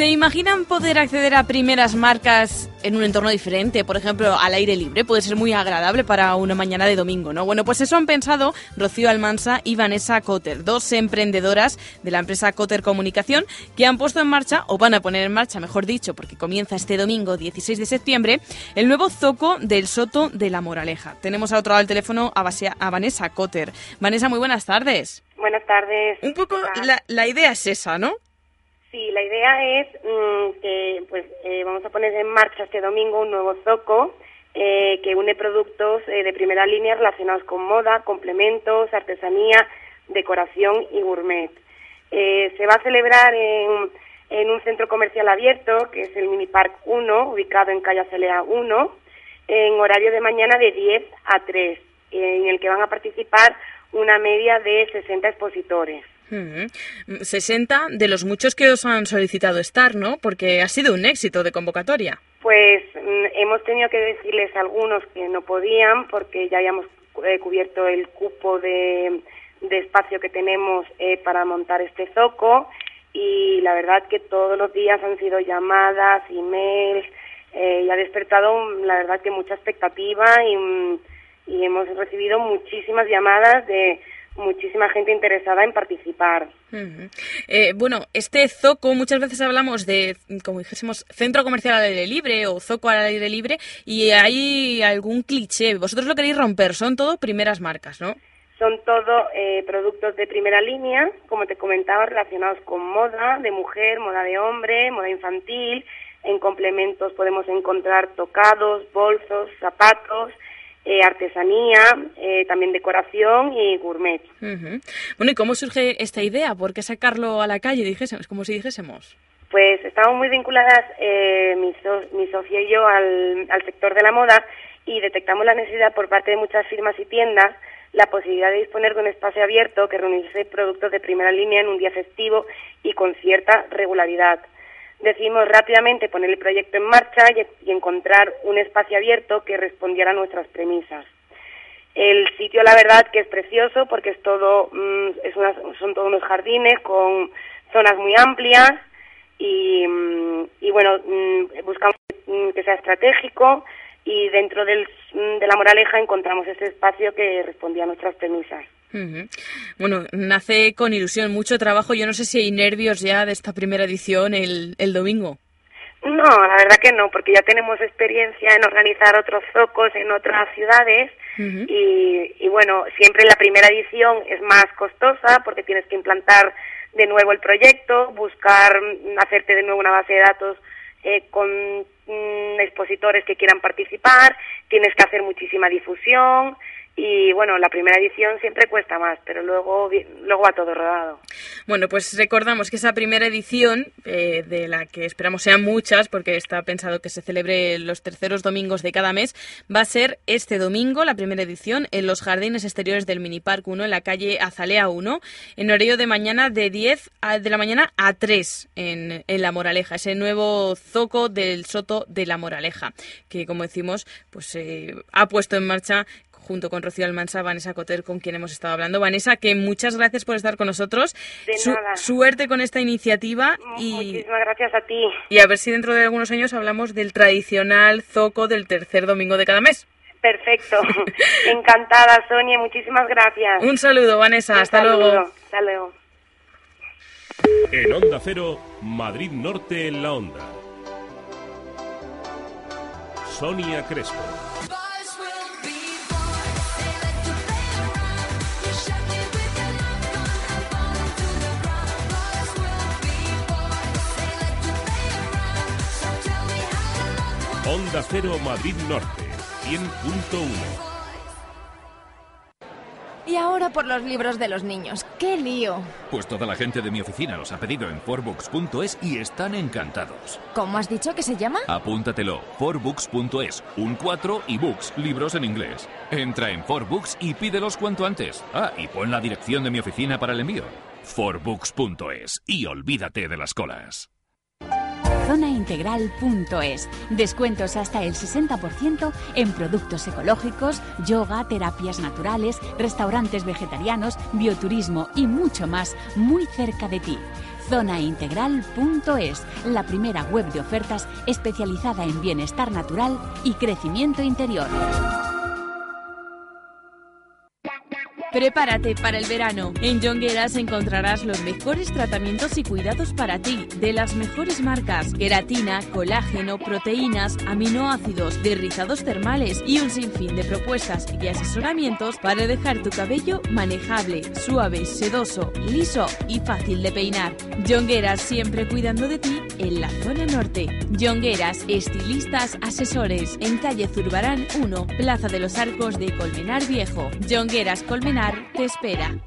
¿Se imaginan poder acceder a primeras marcas en un entorno diferente? Por ejemplo, al aire libre. Puede ser muy agradable para una mañana de domingo, ¿no? Bueno, pues eso han pensado Rocío Almansa y Vanessa Cotter, dos emprendedoras de la empresa Cotter Comunicación, que han puesto en marcha, o van a poner en marcha, mejor dicho, porque comienza este domingo 16 de septiembre, el nuevo zoco del Soto de la Moraleja. Tenemos a otro lado del teléfono a, Base- a Vanessa Cotter. Vanessa, muy buenas tardes. Buenas tardes. Un poco la, la idea es esa, ¿no? Sí, la idea es mm, que pues eh, vamos a poner en marcha este domingo un nuevo zoco eh, que une productos eh, de primera línea relacionados con moda, complementos, artesanía, decoración y gourmet. Eh, se va a celebrar en, en un centro comercial abierto, que es el Mini Park 1, ubicado en calle Acelea 1, en horario de mañana de 10 a 3, en el que van a participar una media de 60 expositores. Ujú. 60 de los muchos que os han solicitado estar, ¿no? Porque ha sido un éxito de convocatoria. Pues mm, hemos tenido que decirles a algunos que no podían porque ya habíamos eh, cubierto el cupo de, de espacio que tenemos eh, para montar este zoco y la verdad que todos los días han sido llamadas, emails eh, y ha despertado mm, la verdad que mucha expectativa mm, y hemos recibido muchísimas llamadas de muchísima gente interesada en participar. Eh, bueno, este zoco, muchas veces hablamos de, como dijésemos, centro comercial al aire libre o zoco al aire libre y hay algún cliché. Vosotros lo queréis romper, son todo primeras marcas, ¿no? Son todo eh, productos de primera línea, como te comentaba, relacionados con moda de mujer, moda de hombre, moda infantil. En complementos podemos encontrar tocados, bolsos, zapatos, eh, artesanía, eh, también decoración y gourmet. Ujú. Bueno, ¿y cómo surge esta idea? ¿Por qué sacarlo a la calle, dijésemos, como si dijésemos? Pues estamos muy vinculadas, eh, mi, so- mi socia y yo, al, al sector de la moda y detectamos la necesidad por parte de muchas firmas y tiendas la posibilidad de disponer de un espacio abierto que reuniese productos de primera línea en un día festivo y con cierta regularidad. Decidimos rápidamente poner el proyecto en marcha y, encontrar un espacio abierto que respondiera a nuestras premisas. El sitio, la verdad, que es precioso porque es todo, mm, es unas- son todos unos jardines con zonas muy amplias y, mm, y bueno, mm, buscamos que sea estratégico, y dentro del, de la moraleja encontramos ese espacio que respondía a nuestras premisas. Bueno, nace con ilusión, mucho trabajo. Yo no sé si hay nervios ya de esta primera edición el, el domingo. No, la verdad que no, porque ya tenemos experiencia en organizar otros zocos en otras ciudades y, y bueno, siempre la primera edición es más costosa porque tienes que implantar de nuevo el proyecto, buscar mm, hacerte de nuevo una base de datos eh, con mm, expositores que quieran participar, tienes que hacer muchísima difusión, y bueno, la primera edición siempre cuesta más, pero luego, luego va todo rodado. Bueno, pues recordamos que esa primera edición, eh, de la que esperamos sean muchas, porque está pensado que se celebre los terceros domingos de cada mes, va a ser este domingo, la primera edición, en los jardines exteriores del Mini Park 1, en la calle Azalea 1, en horario de mañana de 10 de la mañana a 3 en, en La Moraleja, ese nuevo zoco del Soto de La Moraleja, que como decimos, pues eh, ha puesto en marcha junto con Rocío Almansa, Vanessa Coter, con quien hemos estado hablando. Vanessa, que muchas gracias por estar con nosotros. De nada. Suerte con esta iniciativa. Y, Muchísimas gracias a ti. Y a ver si dentro de algunos años hablamos del tradicional zoco del tercer domingo de cada mes. Perfecto. Encantada, Sonia. Muchísimas gracias. Un saludo, Vanessa. Hasta luego. Hasta luego. En Onda Cero, Madrid Norte en la Onda. Sonia Crespo. Onda Cero Madrid Norte, 100.1. Y ahora por los libros de los niños. ¡Qué lío! Pues toda la gente de mi oficina los ha pedido en forbooks.es y están encantados. ¿Cómo has dicho que se llama? Apúntatelo, forbooks.es, un 4 y books, libros en inglés. Entra en forbooks y pídelos cuanto antes. Ah, y pon la dirección de mi oficina para el envío. forbooks.es y olvídate de las colas zonaintegral.es. Descuentos hasta el 60% en productos ecológicos, yoga, terapias naturales, restaurantes vegetarianos, bioturismo y mucho más muy cerca de ti. Zonaintegral.es, la primera web de ofertas especializada en bienestar natural y crecimiento interior. Prepárate para el verano. En Jongueras encontrarás los mejores tratamientos y cuidados para ti, de las mejores marcas: queratina, colágeno, proteínas, aminoácidos, derrizados termales y un sinfín de propuestas y asesoramientos para dejar tu cabello manejable, suave, sedoso, liso y fácil de peinar. Jongueras siempre cuidando de ti en la zona norte. Jongueras, estilistas, asesores, en calle Zurbarán 1, Plaza de los Arcos de Colmenar Viejo. Jongueras Colmenar te espera.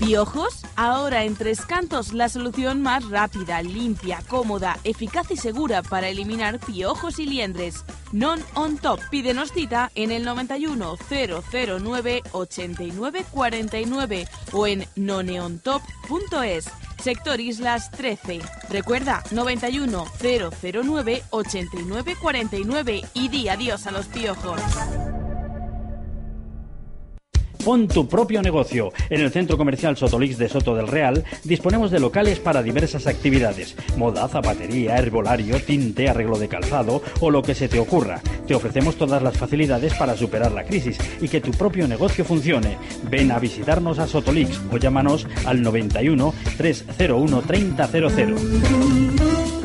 ¿Piojos? Ahora en Tres Cantos la solución más rápida, limpia, cómoda, eficaz y segura para eliminar piojos y liendres. Non on top. Pídenos cita en el 91 009 89 49 o en noneontop.es. Sector Islas 13. Recuerda 91 009 89 49 y di adiós a los piojos. Pon tu propio negocio. En el Centro Comercial Sotolix de Soto del Real disponemos de locales para diversas actividades. Moda, zapatería, herbolario, tinte, arreglo de calzado o lo que se te ocurra. Te ofrecemos todas las facilidades para superar la crisis y que tu propio negocio funcione. Ven a visitarnos a Sotolix o llámanos al 91 301 3000.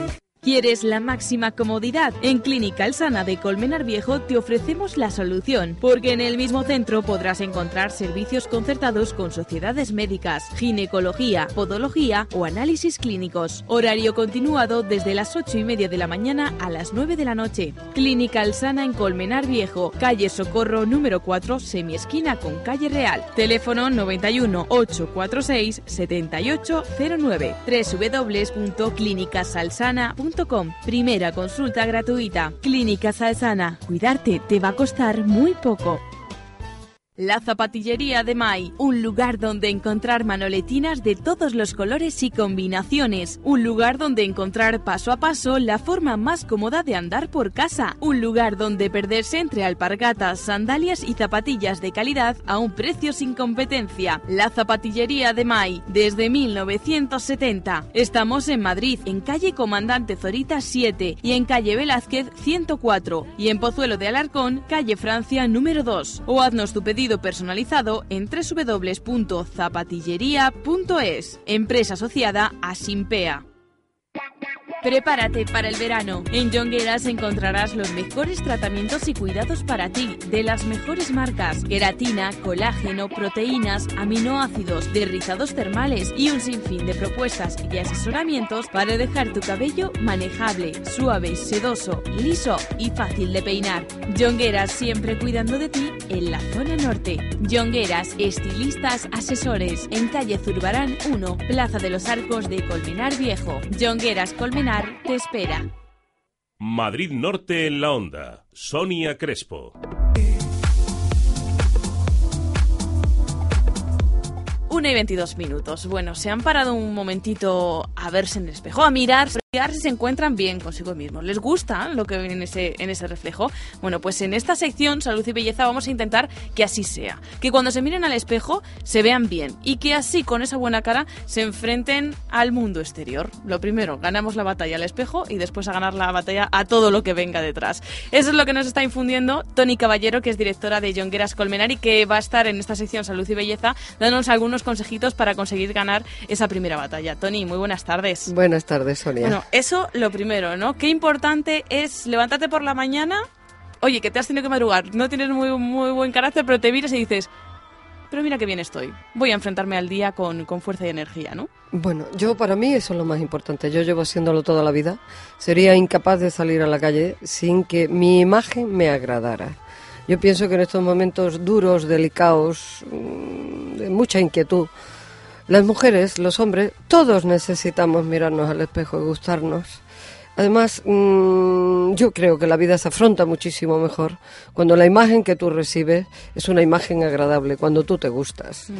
¿Quieres la máxima comodidad? En Clínica El Sana de Colmenar Viejo te ofrecemos la solución, porque en el mismo centro podrás encontrar servicios concertados con sociedades médicas, ginecología, podología o análisis clínicos. Horario continuado desde las 8 y media de la mañana a las 9 de la noche. Clínica El Sana en Colmenar Viejo, calle Socorro número 4, semiesquina con calle Real. Teléfono 91 846 7809 www.clinicasalsana.com Primera consulta gratuita. Clínica Salsana. Cuidarte te va a costar muy poco. La Zapatillería de Mai, un lugar donde encontrar manoletinas de todos los colores y combinaciones, un lugar donde encontrar paso a paso la forma más cómoda de andar por casa, un lugar donde perderse entre alpargatas, sandalias y zapatillas de calidad a un precio sin competencia. La Zapatillería de Mai, desde 1970. Estamos en Madrid, en calle Comandante Zorita 7 y en calle Velázquez 104 y en Pozuelo de Alarcón, calle Francia número 2. O haznos tu pedido personalizado en www.zapatillería.es, empresa asociada a Simpea. Prepárate para el verano. En Jongueras encontrarás los mejores tratamientos y cuidados para ti, de las mejores marcas: queratina, colágeno, proteínas, aminoácidos, derrizados termales y un sinfín de propuestas y asesoramientos para dejar tu cabello manejable, suave, sedoso, liso y fácil de peinar. Jongueras siempre cuidando de ti en la zona norte. Jongueras, estilistas, asesores, en calle Zurbarán 1, Plaza de los Arcos de Colmenar Viejo. Jongueras Colmenar te espera. Madrid Norte en la onda. Sonia Crespo. Una y 22 minutos. Bueno, se han parado un momentito a verse en el espejo, a mirar, si se encuentran bien consigo mismos. ¿Les gusta lo que ven en ese, en ese reflejo? Bueno, pues en esta sección Salud y Belleza vamos a intentar que así sea. Que cuando se miren al espejo se vean bien y que así con esa buena cara se enfrenten al mundo exterior. Lo primero, ganamos la batalla al espejo y después a ganar la batalla a todo lo que venga detrás. Eso es lo que nos está infundiendo Tony Caballero, que es directora de Jongueras Colmenar y que va a estar en esta sección Salud y Belleza dándonos algunos consejitos para conseguir ganar esa primera batalla. Tony, muy buenas tardes. Buenas tardes, Sonia. Bueno, eso lo primero, ¿no? Qué importante es levantarte por la mañana, oye, que te has tenido que madrugar, no tienes muy, muy buen carácter, pero te miras y dices, pero mira qué bien estoy. Voy a enfrentarme al día con, con, fuerza y energía, ¿no? Bueno, yo para mí eso es lo más importante. Yo llevo haciéndolo toda la vida. Sería incapaz de salir a la calle sin que mi imagen me agradara. Yo pienso que en estos momentos duros, delicados, mm, de mucha inquietud, las mujeres, los hombres, todos necesitamos mirarnos al espejo y gustarnos. Además, mmm, yo creo que la vida se afronta muchísimo mejor cuando la imagen que tú recibes es una imagen agradable, cuando tú te gustas. Mm.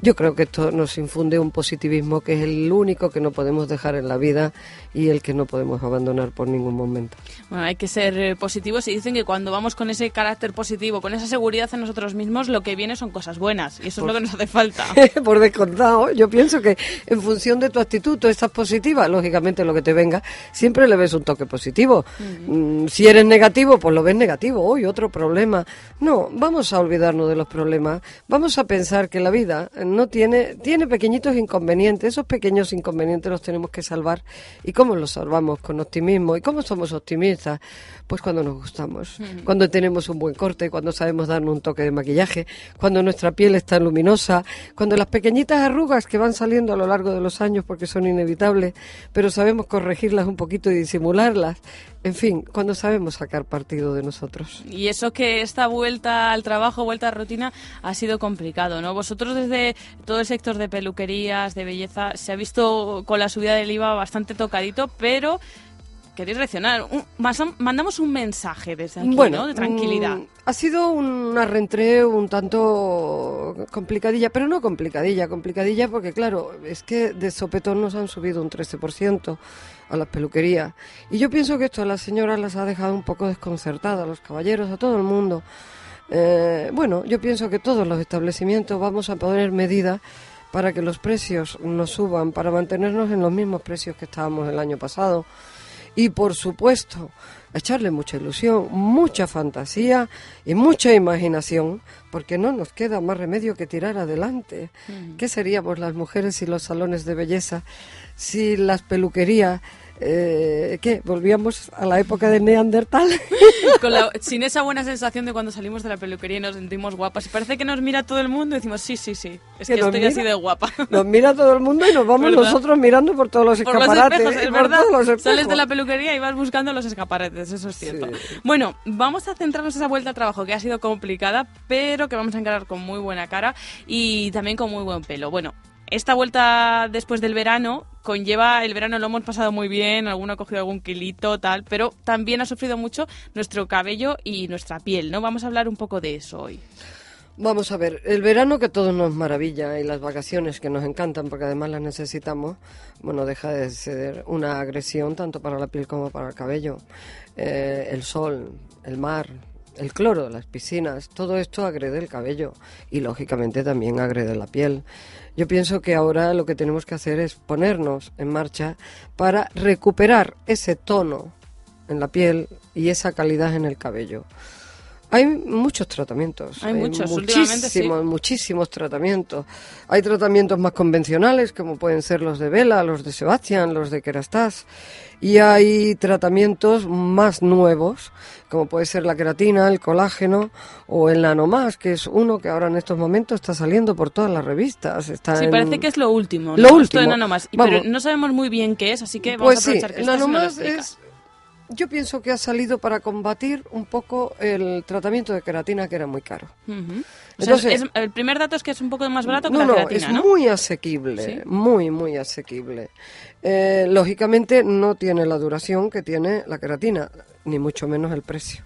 Yo creo que esto nos infunde un positivismo que es el único que no podemos dejar en la vida y el que no podemos abandonar por ningún momento. Bueno, hay que ser eh, positivos y dicen que cuando vamos con ese carácter positivo, con esa seguridad en nosotros mismos, lo que viene son cosas buenas y eso por, es lo que nos hace falta. por descontado, yo pienso que en función de tu actitud, tú estás positiva, lógicamente lo que te venga, siempre le ves un toque positivo. Mm, si eres negativo, pues lo ves negativo, hoy otro problema. No, vamos a olvidarnos de los problemas, vamos a pensar que la vida no tiene, tiene pequeñitos inconvenientes, esos pequeños inconvenientes los tenemos que salvar. ¿Y cómo los salvamos? Con optimismo. ¿Y cómo somos optimistas? Pues cuando nos gustamos, cuando tenemos un buen corte, cuando sabemos darnos un toque de maquillaje, cuando nuestra piel está luminosa, cuando las pequeñitas arrugas que van saliendo a lo largo de los años porque son inevitables, pero sabemos corregirlas un poquito y disimularlas. En fin, cuando sabemos sacar partido de nosotros. Y eso que esta vuelta al trabajo, vuelta a rutina, ha sido complicado, ¿no? Vosotros desde todo el sector de peluquerías, de belleza, se ha visto con la subida del IVA bastante tocadito, pero queréis reaccionar. mandamos un mensaje desde aquí, ¿no? De tranquilidad. Mm, ha sido una reentrée un tanto complicadilla, pero no complicadilla, complicadilla porque, claro, es que de sopetón nos han subido un 13% a las peluquerías. Y yo pienso que esto a las señoras las ha dejado un poco desconcertadas, a los caballeros, a todo el mundo. Eh, bueno, yo pienso que todos los establecimientos vamos a poner medidas para que los precios no suban, para mantenernos en los mismos precios que estábamos el año pasado y por supuesto echarle mucha ilusión, mucha fantasía y mucha imaginación, porque no nos queda más remedio que tirar adelante. ¿Qué seríamos las mujeres y los salones de belleza si las peluquerías eh, ¿qué? ¿Volvíamos a la época de Neandertal? sin esa buena sensación de cuando salimos de la peluquería y nos sentimos guapas. Parece que nos mira todo el mundo y decimos, sí, sí, sí, es que, estoy así de guapa. Nos mira todo el mundo y nos vamos nosotros mirando por todos los escaparates. es verdad. Sales de la peluquería y vas buscando los escaparates, eso es cierto. Bueno, vamos a centrarnos en esa vuelta al trabajo que ha sido complicada, pero que vamos a encarar con muy buena cara y también con muy buen pelo. Bueno, esta vuelta después del verano conlleva, el verano lo hemos pasado muy bien, alguno ha cogido algún kilito, tal, pero también ha sufrido mucho nuestro cabello y nuestra piel, ¿no? Vamos a hablar un poco de eso hoy. Vamos a ver, el verano que todo nos maravilla y las vacaciones que nos encantan porque además las necesitamos, bueno, deja de ser una agresión tanto para la piel como para el cabello. Eh, el sol, el mar, el cloro las piscinas, todo esto agrede el cabello y lógicamente también agrede la piel. Yo pienso que ahora lo que tenemos que hacer es ponernos en marcha para recuperar ese tono en la piel y esa calidad en el cabello. Hay muchos tratamientos. Hay muchos, últimamente sí. muchísimos, muchísimos tratamientos. Hay tratamientos más convencionales, como pueden ser los de Vela, los de Sebastián, los de Kerastase. Y hay tratamientos más nuevos, como puede ser la queratina, el colágeno o el nanomás, que es uno que ahora en estos momentos está saliendo por todas las revistas. Está Sí, en- parece que es lo último. Lo ¿no? último. Esto de nanomás. Vamos. Pero no sabemos muy bien qué es, así que vamos Pues a sí, aprovechar que me lo nanomás es... Yo pienso que ha salido para combatir un poco el tratamiento de queratina que era muy caro. Ujú. O sea, Entonces- es- el primer dato es que es un poco más barato que No, la no, queratina, es ¿no? muy asequible, Sí. muy, muy asequible. Eh, lógicamente no tiene la duración que tiene la queratina, ni mucho menos el precio.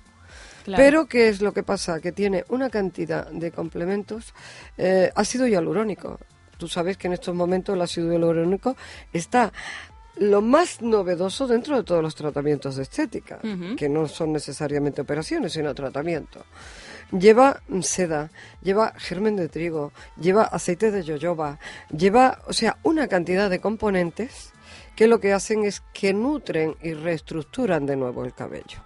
Claro. Pero, ¿qué es lo que pasa? Que tiene una cantidad de complementos, eh, ácido hialurónico. Tú sabes que en estos momentos el ácido hialurónico está lo más novedoso dentro de todos los tratamientos de estética, que no son necesariamente operaciones, sino tratamiento. Lleva seda, lleva germen de trigo, lleva aceite de yoyoba, lleva, o sea, una cantidad de componentes que lo que hacen es que nutren y reestructuran de nuevo el cabello.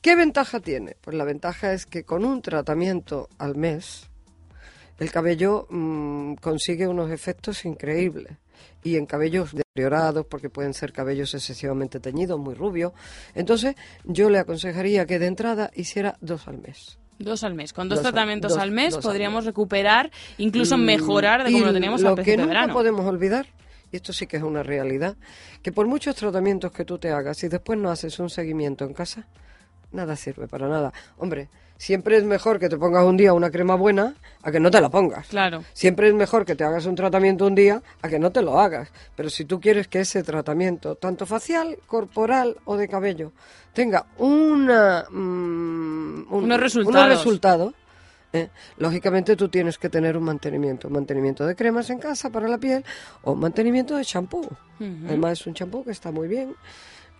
¿Qué ventaja tiene? Pues la ventaja es que con un tratamiento al mes, el cabello mm, consigue unos efectos increíbles. Y en cabellos deteriorados, porque pueden ser cabellos excesivamente teñidos, muy rubios. Entonces, yo le aconsejaría que de entrada hiciera dos al mes. Dos al mes. Con dos, Dos al- tratamientos dos- al mes al podríamos recuperar, incluso Mm, mejorar de y como lo teníamos al que principio de verano. podemos olvidar, y esto sí que es una realidad, que por muchos tratamientos que tú te hagas y después no haces un seguimiento en casa, nada sirve para nada. Hombre, siempre es mejor que te pongas un día una crema buena a que no te la pongas. Claro. Siempre es mejor que te hagas un tratamiento un día a que no te lo hagas. Pero si tú quieres que ese tratamiento, tanto facial, corporal o de cabello, tenga una, mm, un- Unos resultados. unos resultados, ¿eh? lógicamente tú tienes que tener un mantenimiento. Un mantenimiento de cremas en casa para la piel o un mantenimiento de champú. Además es un champú que está muy bien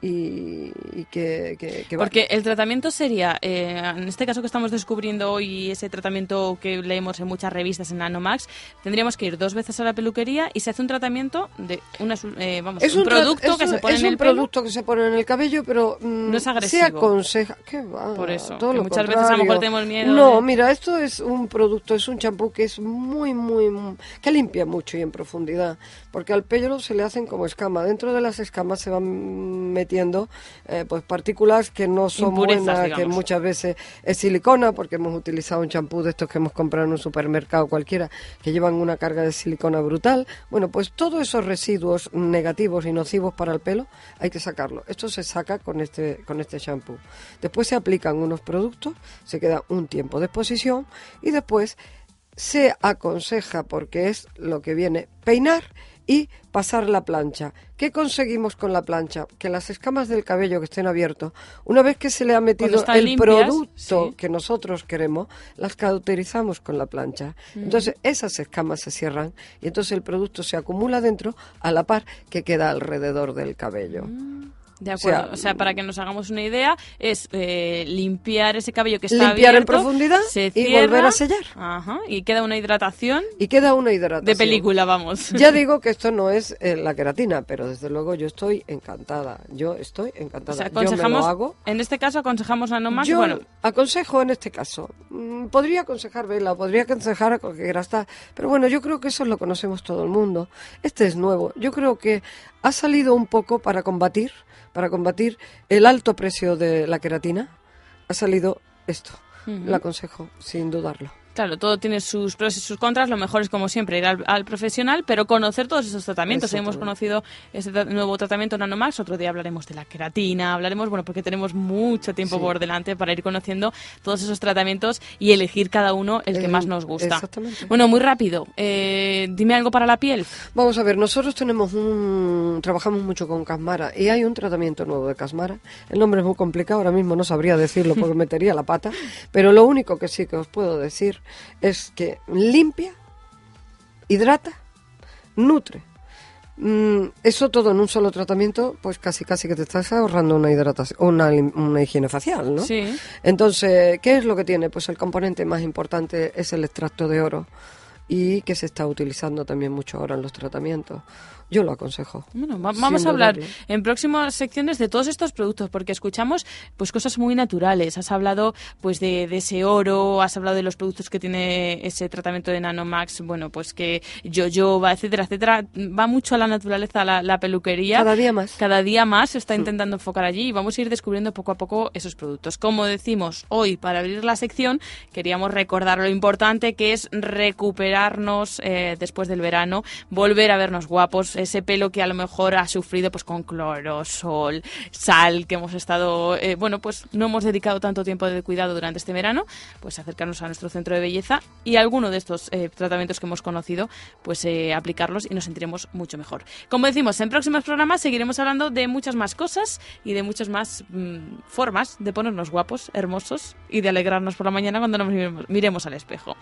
y, y que, que- que Porque el tratamiento sería, eh, en este caso que estamos descubriendo hoy, ese tratamiento que leemos en muchas revistas en Nanomax, tendríamos que ir dos veces a la peluquería y se hace un tratamiento de una, eh, vamos, un, tra- producto es que un- se pone es en un el pelo. producto que se pone en el cabello, pero mm, No es se agresivo. aconseja. ¿Qué va? Por eso, todo que lo muchas veces a lo mejor contrario. tenemos miedo No, de- mira, esto es un producto, es un champú que es muy, muy, muy- que limpia mucho y en profundidad, porque al pelo se le hacen como escama. Dentro de las escamas se van metiendo eh, pues partículas que no son Impurezas, buenas, que muchas veces es silicona, porque hemos utilizado un champú de estos que hemos comprado en un supermercado cualquiera, que llevan una carga de silicona brutal. Bueno, pues todos esos residuos negativos y nocivos para el pelo hay que sacarlo. Esto se saca con este con este champú. Después se aplican unos productos, se queda un tiempo de exposición y después se aconseja, porque es lo que viene, peinar y pasar la plancha. ¿Qué conseguimos con la plancha? Que las escamas del cabello que estén abiertos, una vez que se le ha metido el limpias, producto sí. que nosotros queremos, las cauterizamos con la plancha. Ujú. Entonces esas escamas se cierran y entonces el producto se acumula dentro a la par que queda alrededor del cabello. De O sea, acuerdo. O sea, para que nos hagamos una idea, es eh, limpiar ese cabello que está Limpiar en abierto, profundidad se y cierra, volver a sellar. Ajá, y queda una hidratación. Y queda una hidratación. De película, vamos. Ya digo que esto no es eh, la queratina, pero desde luego yo estoy encantada. Yo estoy encantada. O sea, yo me aconsejamos, lo hago. en este caso aconsejamos Nanomax, Yo bueno, aconsejo en este caso. mm, Podría aconsejar Vela, podría aconsejar a cualquiera está, pero bueno, yo creo que eso lo conocemos todo el mundo. Este es nuevo. Yo creo que ha salido un poco para combatir, para combatir el alto precio de la queratina. Ha salido esto. Ujú. Lo aconsejo, sin dudarlo. Claro, todo tiene sus pros y sus contras. Lo mejor es, como siempre, ir al, al profesional, pero conocer todos esos tratamientos. Hemos conocido este nuevo tratamiento Nanomax. Otro día hablaremos de la queratina, hablaremos, bueno, porque tenemos mucho tiempo Sí. por delante para ir conociendo todos esos tratamientos y elegir cada uno el que El- más nos gusta. exactamente. Bueno, muy rápido. Eh, dime algo para la piel. Vamos a ver, nosotros tenemos un... trabajamos mucho con Casmara y hay un tratamiento nuevo de Casmara. El nombre es muy complicado, ahora mismo no sabría decirlo porque metería la pata, pero lo único que sí que os puedo decir es que limpia, hidrata, nutre. Mm, eso todo en un solo tratamiento, pues casi casi que te estás ahorrando una hidratación, una, higiene facial, ¿no? Sí. Entonces, ¿qué es lo que tiene? Pues el componente más importante es el extracto de oro y que se está utilizando también mucho ahora en los tratamientos. Yo lo aconsejo. Bueno, va- vamos a hablar en próximas secciones de todos estos productos porque escuchamos pues cosas muy naturales. Has hablado pues de, de ese oro, has hablado de los productos que tiene ese tratamiento de Nanomax, bueno, pues que yoyoba, etcétera, etcétera. Va mucho a la naturaleza la, la peluquería. Cada día más. Cada día más se está intentando enfocar allí y vamos a ir descubriendo poco a poco esos productos. Como decimos hoy, para abrir la sección, queríamos recordar lo importante que es recuperarnos eh, después del verano, volver a vernos guapos, ese pelo que a lo mejor ha sufrido pues con cloro, sol, sal, que hemos estado, eh, bueno, pues no hemos dedicado tanto tiempo de cuidado durante este verano, pues acercarnos a nuestro centro de belleza y alguno de estos eh, tratamientos que hemos conocido, pues eh, aplicarlos y nos sentiremos mucho mejor. Como decimos, en próximos programas seguiremos hablando de muchas más cosas y de muchas más mm, formas de ponernos guapos, hermosos y de alegrarnos por la mañana cuando nos miremos, al espejo.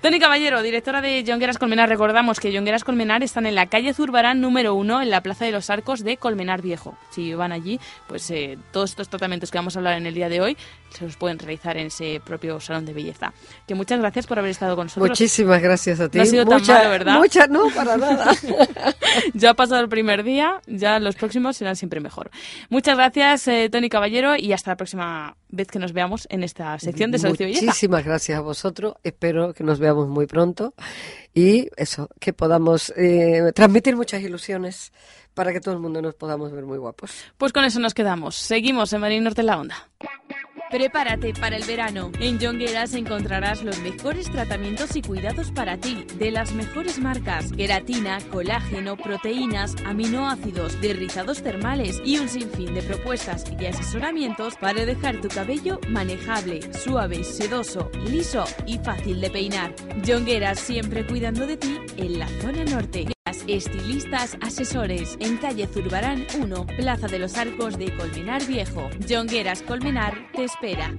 Tony Caballero, directora de Jongueras Colmenar, recordamos que Jongueras Colmenar están en la calle Zurbarán número uno, en la Plaza de los Arcos de Colmenar Viejo. Si van allí, pues eh, todos estos tratamientos que vamos a hablar en el día de hoy se los pueden realizar en ese propio salón de belleza. Que muchas gracias por haber estado con nosotros. Muchísimas gracias a ti. No ha sido tan malo, ¿verdad? Muchas, no, para nada. ya ha pasado el primer día, ya los próximos serán siempre mejor. Muchas gracias, eh, Tony Caballero, y hasta la próxima vez que nos veamos en esta sección de Salud y Belleza. Muchísimas gracias a vosotros. Espero que nos veamos muy pronto y eso, que podamos eh, transmitir muchas ilusiones para que todo el mundo nos podamos ver muy guapos. Pues con eso nos quedamos. Seguimos en Marín Norte en la Onda. Prepárate para el verano. En Jongueras encontrarás los mejores tratamientos y cuidados para ti, de las mejores marcas: queratina, colágeno, proteínas, aminoácidos, derrizados termales y un sinfín de propuestas y asesoramientos para dejar tu cabello manejable, suave, sedoso, liso y fácil de peinar. Jongueras siempre cuidando de ti en la zona norte. Estilistas asesores en calle Zurbarán 1, Plaza de los Arcos de Colmenar Viejo. Jongueras Colmenar te espera.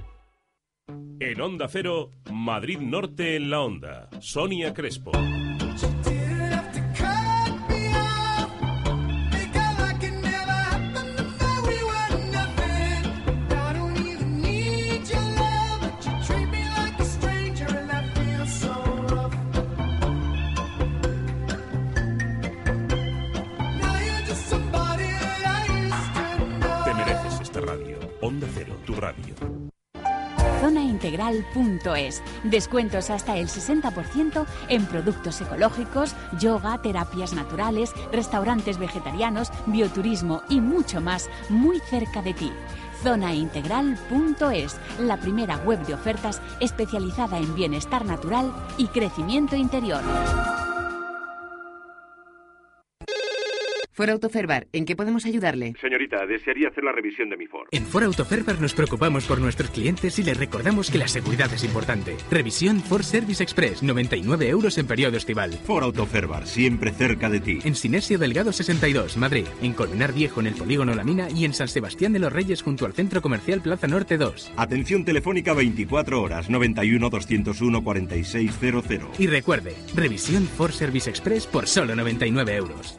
En Onda Cero, Madrid Norte en la Onda. Sonia Crespo. Zonaintegral.es. Descuentos hasta el 60% en productos ecológicos, yoga, terapias naturales, restaurantes vegetarianos, bioturismo y mucho más muy cerca de ti. Zonaintegral.es, la primera web de ofertas especializada en bienestar natural y crecimiento interior. Ford Autoferbar, ¿en qué podemos ayudarle? Señorita, desearía hacer la revisión de mi Ford. En Ford Autoferbar nos preocupamos por nuestros clientes y les recordamos que la seguridad es importante. Revisión Ford Service Express, 99 euros en periodo estival. Ford Autoferbar, siempre cerca de ti. En Sinesio Delgado 62, Madrid. En Colmenar Viejo, en el Polígono La Mina. Y en San Sebastián de los Reyes, junto al Centro Comercial Plaza Norte 2. Atención telefónica 24 horas, 91 201 4600. Y recuerde, revisión Ford Service Express por solo 99 euros.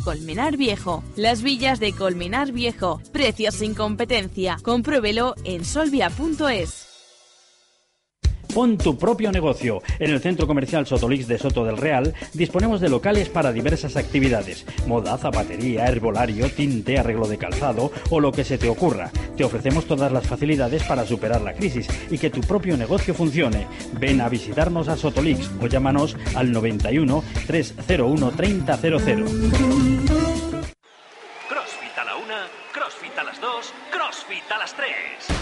Colmenar Viejo. Las villas de Colmenar Viejo. Precios sin competencia. Compruébelo en solvia.es. Pon tu propio negocio. En el Centro Comercial Sotolix de Soto del Real disponemos de locales para diversas actividades. Moda, zapatería, herbolario, tinte, arreglo de calzado o lo que se te ocurra. Te ofrecemos todas las facilidades para superar la crisis y que tu propio negocio funcione. Ven a visitarnos a Sotolix o llámanos al 91 301 3000. CrossFit a la una, CrossFit a las dos, CrossFit a las tres.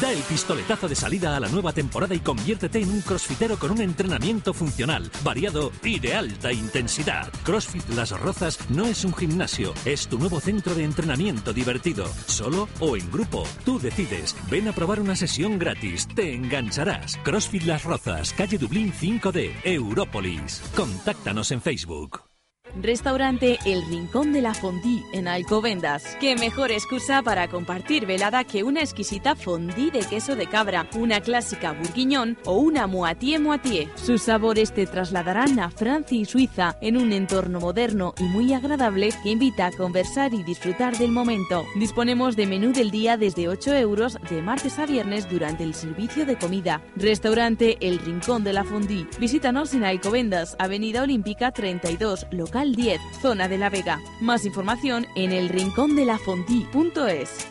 Da el pistoletazo de salida a la nueva temporada y conviértete en un crossfitero con un entrenamiento funcional, variado y de alta intensidad. CrossFit Las Rozas no es un gimnasio, es tu nuevo centro de entrenamiento divertido. Solo o en grupo. Tú decides. Ven a probar una sesión gratis. Te engancharás. CrossFit Las Rozas, calle Dublín 5D, Európolis. Contáctanos en Facebook. Restaurante El Rincón de la Fondue en Alcobendas. Qué mejor excusa para compartir velada que una exquisita fondue de queso de cabra, una clásica bourguignon o una moitié moitié. Sus sabores te trasladarán a Francia y Suiza en un entorno moderno y muy agradable que invita a conversar y disfrutar del momento. Disponemos de menú del día desde 8 euros de martes a viernes durante el servicio de comida. Restaurante El Rincón de la Fondue. Visítanos en Alcobendas, Avenida Olímpica 32, local 10, zona de La Vega. Más información en el rincondelafontí.es.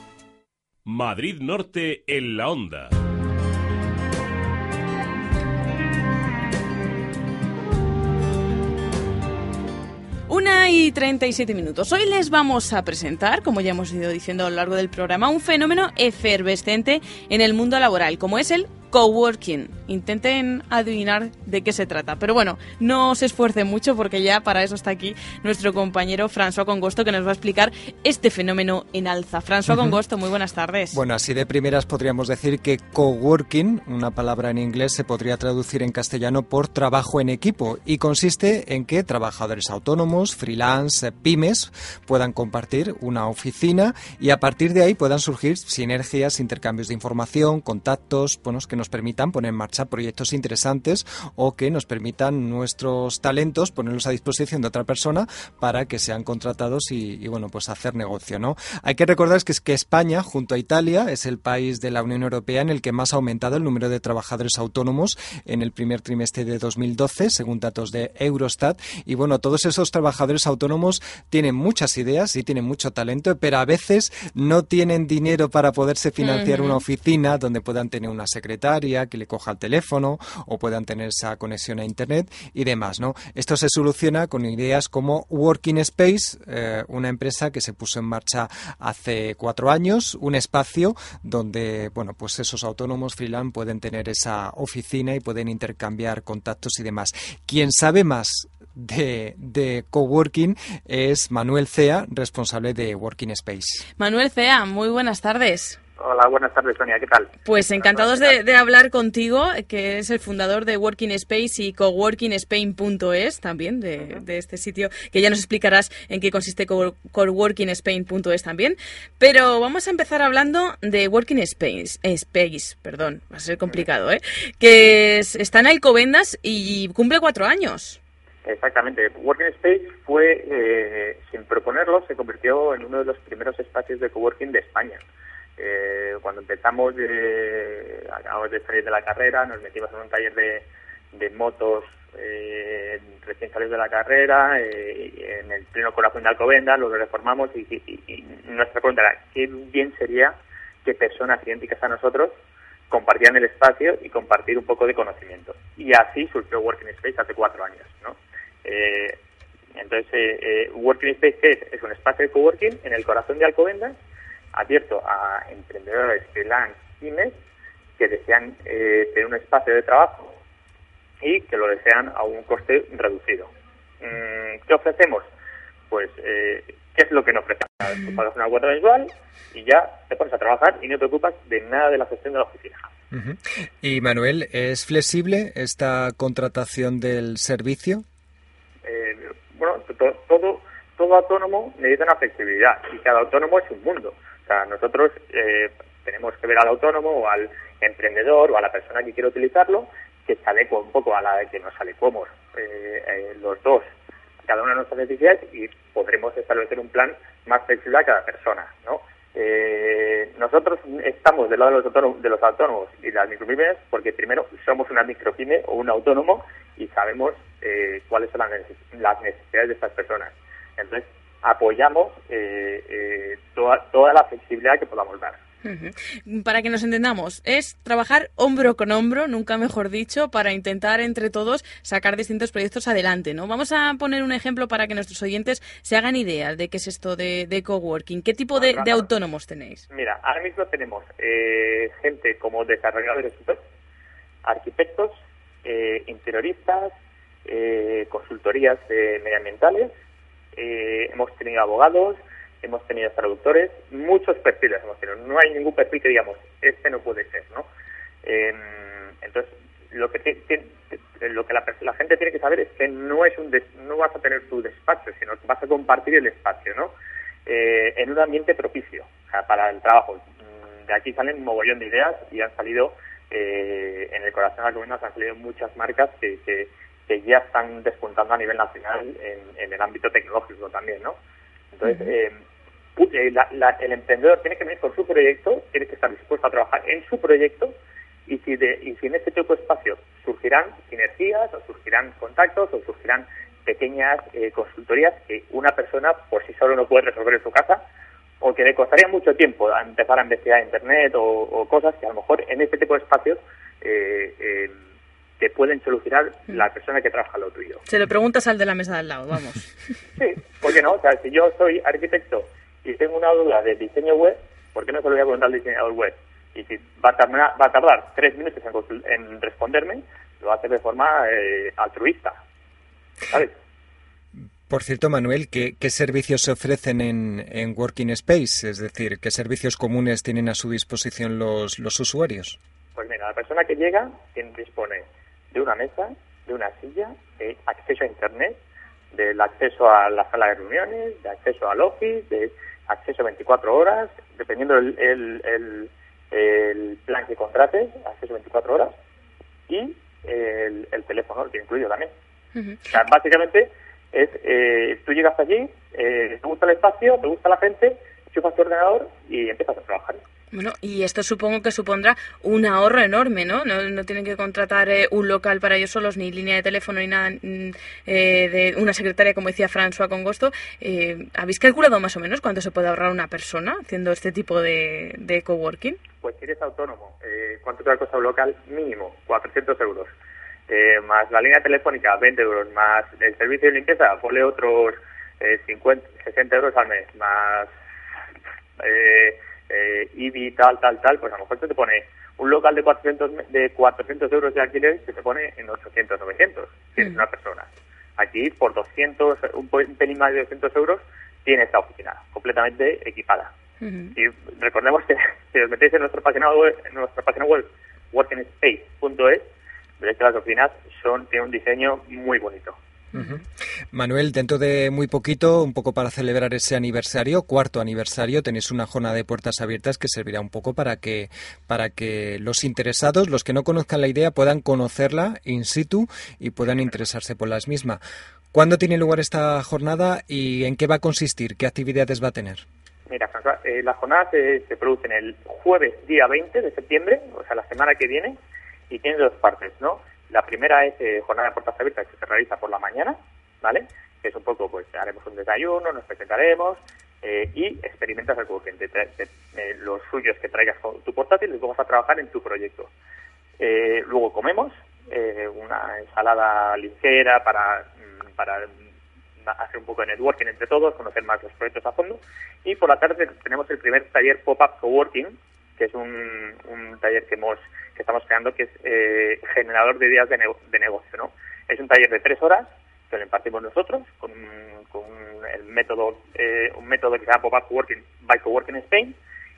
Madrid Norte en la onda. Una y 37 minutos. Hoy les vamos a presentar, como ya hemos ido diciendo a lo largo del programa, un fenómeno efervescente en el mundo laboral, como es el coworking. Intenten adivinar de qué se trata. Pero bueno, no se esfuercen mucho porque ya para eso está aquí nuestro compañero François Congosto que nos va a explicar este fenómeno en alza. François. Congosto, muy buenas tardes. Bueno, así de primeras podríamos decir que coworking, una palabra en inglés, se podría traducir en castellano por trabajo en equipo y consiste en que trabajadores autónomos, freelance, pymes puedan compartir una oficina y a partir de ahí puedan surgir sinergias, intercambios de información, contactos, bueno, que nos permitan poner en marcha proyectos interesantes o que nos permitan nuestros talentos ponerlos a disposición de otra persona para que sean contratados y, y, bueno, pues hacer negocio, ¿no? Hay que recordar que es que España, junto a Italia, es el país de la Unión Europea en el que más ha aumentado el número de trabajadores autónomos en el primer trimestre de 2012, según datos de Eurostat. Y bueno, todos esos trabajadores autónomos tienen muchas ideas y tienen mucho talento, pero a veces no tienen dinero para poderse financiar una oficina donde puedan tener una secretaria que le coja el teléfono o puedan tener esa conexión a internet y demás, ¿no? Esto se soluciona con ideas como Working Space, eh, una empresa que se puso en marcha hace cuatro años, un espacio donde, bueno, pues esos autónomos freelance pueden tener esa oficina y pueden intercambiar contactos y demás. Quien sabe más de, de coworking es Manuel Cea, responsable de Working Space. Manuel Cea, muy buenas tardes. Hola, buenas tardes, Sonia, ¿qué tal? Pues encantados de, de hablar contigo, que es el fundador de Working Space y coworkingspain.es también, de, de este sitio, que ya nos explicarás en qué consiste co- coworkingspain.es también. Pero vamos a empezar hablando de Working Space, Space perdón, va a ser complicado, ¿eh? Que es- está en Alcobendas y cumple cuatro años. Exactamente. Working Space fue, eh, sin proponerlo, se convirtió en uno de los primeros espacios de coworking de España. Eh, cuando empezamos, eh, acabamos de salir de la carrera, nos metimos en un taller de, de motos eh, recién salidos de la carrera, eh, en el pleno corazón de Alcobendas, lo reformamos y, y- nuestra pregunta era, ¿qué bien sería que personas idénticas a nosotros compartieran el espacio y compartir un poco de conocimiento? Y así surgió Working Space hace cuatro años, ¿no? Eh, entonces, eh, eh, Working Space, ¿qué es? Un espacio de coworking en el corazón de Alcobendas, abierto a emprendedores, freelance, pymes, que desean eh, tener un espacio de trabajo y que lo desean a un coste reducido. Mm, ¿Qué ofrecemos? Pues, eh, ¿qué es lo que nos ofrecemos? Tú pagas una cuota mensual y ya te pones a trabajar y no te ocupas de nada de la gestión de la oficina. Y Manuel, ¿es flexible esta contratación del servicio? Todo, autónomo necesita una flexibilidad y cada autónomo es un mundo. O sea, nosotros eh, tenemos que ver al autónomo o al emprendedor o a la persona que quiere utilizarlo que se adecua un poco a la que nos adecuemos eh, eh, los dos, cada una de nuestras necesidades y podremos establecer un plan más flexible a cada persona, ¿no? Eh, nosotros estamos del lado de los, autónomos, de los autónomos y las micropymes porque primero somos una micropyme o un autónomo y sabemos eh, cuáles son las necesidades de estas personas. Entonces, apoyamos eh, eh, toda, toda la flexibilidad que podamos dar. Para que nos entendamos, es trabajar hombro con hombro, nunca mejor dicho, para intentar entre todos sacar distintos proyectos adelante, ¿no? Vamos a poner un ejemplo para que nuestros oyentes se hagan idea de qué es esto de, de coworking. ¿Qué tipo de, de autónomos tenéis? Mira, ahora mismo tenemos eh, gente como desarrolladores web, arquitectos, eh, interioristas, eh, consultorías eh, medioambientales, eh, hemos tenido abogados, hemos tenido traductores, muchos perfiles hemos tenido. No hay ningún perfil que digamos, este no puede ser, ¿no? Eh, entonces, lo que, lo que la, la gente tiene que saber es que no es un des- no vas a tener tu despacho, sino que vas a compartir el espacio, ¿no? Eh, en un ambiente propicio o sea, para el trabajo. Mm, De aquí salen un mogollón de ideas y han salido eh, en el corazón de la comunidad han salido muchas marcas que, que, que ya están despuntando a nivel nacional en, en el ámbito tecnológico también, ¿no? Entonces, eh, pu- eh, la- la- el emprendedor tiene que venir con su proyecto, tiene que estar dispuesto a trabajar en su proyecto y si, de, y si en este tipo de espacio surgirán sinergias o surgirán contactos o surgirán pequeñas eh, consultorías que una persona por sí solo no puede resolver en su casa o que le costaría mucho tiempo a empezar a investigar internet o, o cosas que a lo mejor en este tipo de espacios eh, eh, te pueden solucionar la persona que trabaja lo tuyo. Se lo preguntas al de la mesa de al lado, vamos. Sí, ¿por qué no? O sea, si yo soy arquitecto y tengo una duda de diseño web, ¿por qué no se lo voy a preguntar al diseñador web? Y si va a tardar, va a tardar tres minutos en, responderme, lo va a hacer de forma eh, altruista. ¿Sabes? Por cierto, Manuel, ¿qué, qué servicios se ofrecen en, en Working Space? Es decir, ¿qué servicios comunes tienen a su disposición los, los usuarios? Pues mira, la persona que llega tiene- dispone de una mesa, de una silla, de acceso a Internet, del acceso a la sala de reuniones, de acceso al office, de acceso 24 horas, dependiendo el, el, el- el plan que contrates, acceso 24 horas, y el, el teléfono que incluyo también. O sea, básicamente es, eh, tú llegas allí, eh, te gusta el espacio, te gusta la gente, chufas tu ordenador y empiezas a trabajar. Bueno, y esto supongo que supondrá un ahorro enorme, ¿no? No, no tienen que contratar eh, un local para ellos solos, ni línea de teléfono, ni nada mm, eh, de una secretaria, como decía François con gusto. Eh, ¿Habéis calculado más o menos cuánto se puede ahorrar una persona haciendo este tipo de, de coworking? Pues si eres autónomo, eh, ¿cuánto te va a costar un local? Mínimo, 400 euros. Eh, más la línea telefónica, 20 euros. Más el servicio de limpieza, ponle otros eh, 50, 60 euros al mes. Más eh, eh, IBI, tal, tal, tal. Pues a lo mejor te pone un local de 400, me- de 400 euros de alquiler que te pone en 800, 900, si eres una persona. Aquí, por 200, un un pelín más de 200 euros, tienes la oficina completamente equipada. Y recordemos que si os metéis en nuestra página web, en nuestra página web workingspace.es, veréis que las oficinas son, tienen un diseño muy bonito. Manuel, dentro de muy poquito, un poco para celebrar ese aniversario, cuarto aniversario, tenéis una jornada de puertas abiertas que servirá un poco para que, para que los interesados, los que no conozcan la idea, puedan conocerla in situ y puedan interesarse por las mismas. ¿Cuándo tiene lugar esta jornada y en qué va a consistir? ¿Qué actividades va a tener? Mira, François, eh, las jornadas se, se producen el jueves día 20 de septiembre, o sea, la semana que viene, y tiene dos partes, ¿no? La primera es eh, jornada de puertas abiertas que se realiza por la mañana, ¿vale? Que es un poco, pues, haremos un desayuno, nos presentaremos eh, y experimentas el coworking. Te te- eh, los suyos que traigas con tu portátil y vas a trabajar en tu proyecto. Eh, luego comemos eh, una ensalada ligera para, mm, para mm, hacer un poco de networking entre todos, conocer más los proyectos a fondo. Y por la tarde tenemos el primer taller Pop-Up Coworking, que es un, un taller que hemos que estamos creando que es eh, generador de ideas de, nego- de negocio. ¿no? Es un taller de tres horas que lo impartimos nosotros con, con el método eh, un método que se llama Pop-Up Coworking by Coworking Spain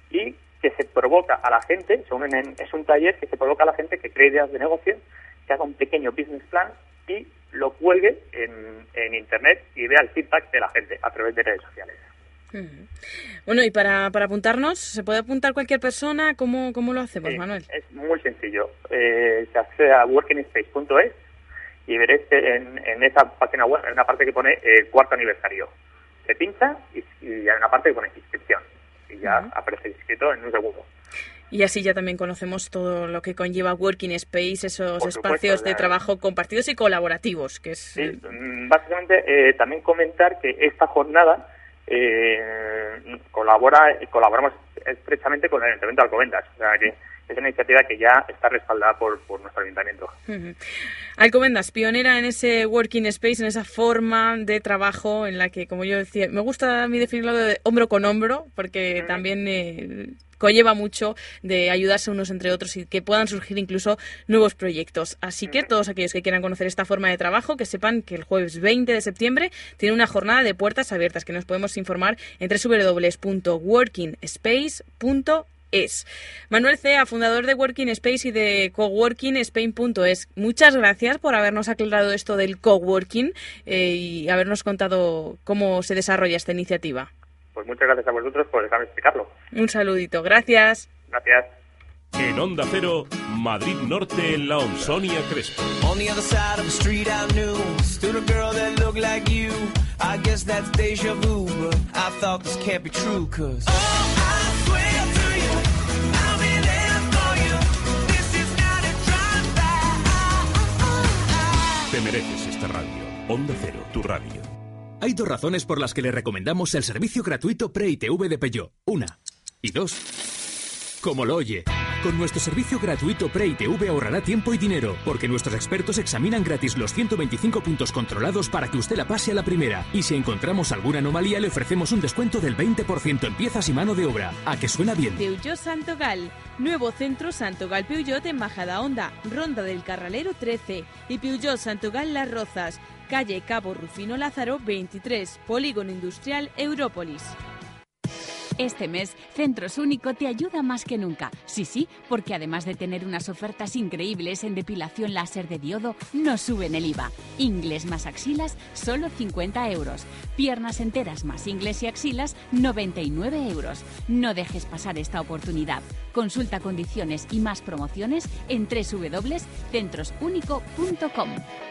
y que se provoca a la gente, se unen en- es un taller que se provoca a la gente que cree ideas de negocio, que haga un pequeño business plan y lo cuelgue en, en internet y vea el feedback de la gente a través de redes sociales. Ujú. Bueno, y para, para apuntarnos, ¿se puede apuntar cualquier persona? ¿Cómo, cómo lo hacemos, Sí, Manuel? Es muy sencillo. Eh, se accede a workingspace.es y veréis que en, en esa página web hay una parte que pone eh, cuarto aniversario. Se pincha y, y hay una parte que pone inscripción. Y ya aparece inscrito en un segundo. Y así ya también conocemos todo lo que conlleva Working Space, esos espacios de trabajo compartidos y colaborativos, que es... Sí, mm, básicamente eh, también comentar que esta jornada eh, colabora colaboramos estrechamente con el Ayuntamiento de Alcobendas. O sea que es una iniciativa que ya está respaldada por, por nuestro ayuntamiento. Ujú. Alcobendas, pionera en ese working space, en esa forma de trabajo en la que, como yo decía, me gusta a mí definirlo de hombro con hombro, porque también eh, conlleva mucho de ayudarse unos entre otros y que puedan surgir incluso nuevos proyectos. Así que todos aquellos que quieran conocer esta forma de trabajo, que sepan que el jueves 20 de septiembre tiene una jornada de puertas abiertas que nos podemos informar en www.workingspace.es. Manuel Cea, fundador de Working Space y de coworkingspain.es. Muchas gracias por habernos aclarado esto del coworking eh, y habernos contado cómo se desarrolla esta iniciativa. Pues muchas gracias a vosotros por dejarme explicarlo. Un saludito, gracias. Gracias. En Onda Cero, Madrid Norte en la onda. Sonia Crespo. On the other side of the street I knew stood a girl that looked like you. I guess that's deja vu, but I thought this can't be true, cause. Oh, I swear Te mereces esta radio. Onda Cero, tu radio. Hay dos razones por las que le recomendamos el servicio gratuito Pre-ITV de Peugeot. Una. Y dos. Como lo oye. Con nuestro servicio gratuito Pre-ITV ahorrará tiempo y dinero, porque nuestros expertos examinan gratis los 125 puntos controlados para que usted la pase a la primera. Y si encontramos alguna anomalía, le ofrecemos un descuento del 20% en piezas y mano de obra. ¿A que suena bien? Peugeot Santogal. Nuevo centro Santogal Peugeot en Majada Honda, Ronda del Carralero 13. Y Peugeot Santogal Las Rozas, calle Cabo Rufino Lázaro 23, Polígono Industrial Európolis. Este mes, Centros Único te ayuda más que nunca. Sí, sí, porque además de tener unas ofertas increíbles en depilación láser de diodo, no suben el IVA. Ingles más axilas, solo 50 euros. Piernas enteras más ingles y axilas, 99 euros. No dejes pasar esta oportunidad. Consulta condiciones y más promociones en www.centrosunico.com.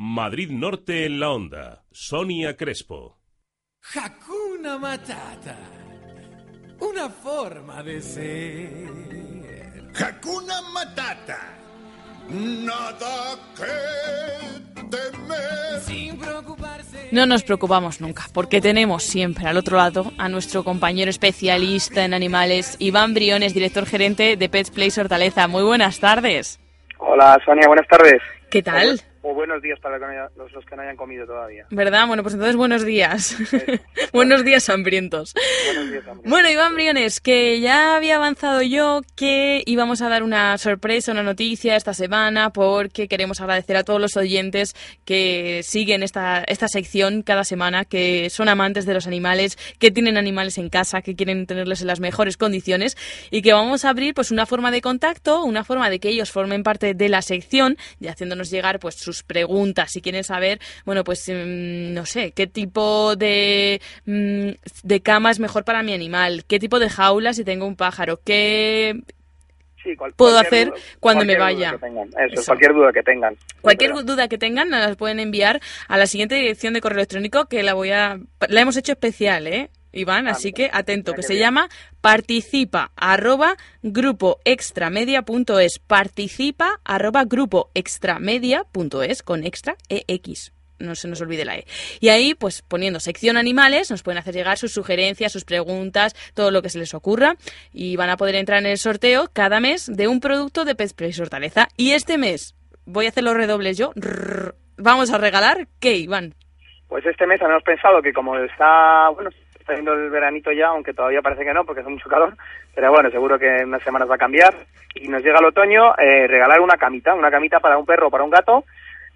Madrid Norte en la onda. Sonia Crespo. Hakuna Matata. Una forma de ser. Hakuna Matata. Nada que temer. Sin preocuparse. No nos preocupamos nunca, porque tenemos siempre al otro lado a nuestro compañero especialista en animales, Iván Briones, director gerente de Pets Place Hortaleza. Muy buenas tardes. Hola Sonia, buenas tardes. ¿Qué tal? O buenos días para los, los que no hayan comido todavía. ¿Verdad? Bueno, pues entonces buenos días. buenos días, hambrientos. Buenos días, hambrientos. Bueno, Iván Briones, que ya había avanzado yo que íbamos a dar una sorpresa, una noticia esta semana, porque queremos agradecer a todos los oyentes que siguen esta, esta sección cada semana, que son amantes de los animales, que tienen animales en casa, que quieren tenerlos en las mejores condiciones, y que vamos a abrir pues una forma de contacto, una forma de que ellos formen parte de la sección, y haciéndonos llegar pues sus preguntas, si quieren saber, bueno, pues mm, no sé, qué tipo de, mm, de cama es mejor para mi animal, qué tipo de jaula si tengo un pájaro, qué Sí, cual- puedo hacer duda- cuando me vaya. Eso, Eso. cualquier duda que tengan. Cualquier duda que tengan nos las pueden enviar a la siguiente dirección de correo electrónico que la voy a la hemos hecho especial, ¿eh? Iván, así que atento, que se bien. llama participa arroba grupo extramedia.es participa arroba grupo extramedia.es con extra ex no se nos olvide la E. Y ahí, pues poniendo sección animales, nos pueden hacer llegar sus sugerencias, sus preguntas, todo lo que se les ocurra. Y van a poder entrar en el sorteo cada mes de un producto de Pet Hortaleza. Y este mes, voy a hacer los redobles yo, rrr, vamos a regalar, ¿qué, Iván? Pues este mes habíamos pensado que como está, bueno, está yendo el veranito ya, aunque todavía parece que no, porque hace mucho calor, pero bueno, seguro que en unas semanas va a cambiar. Y nos llega el otoño, eh, regalar una camita, una camita para un perro o para un gato,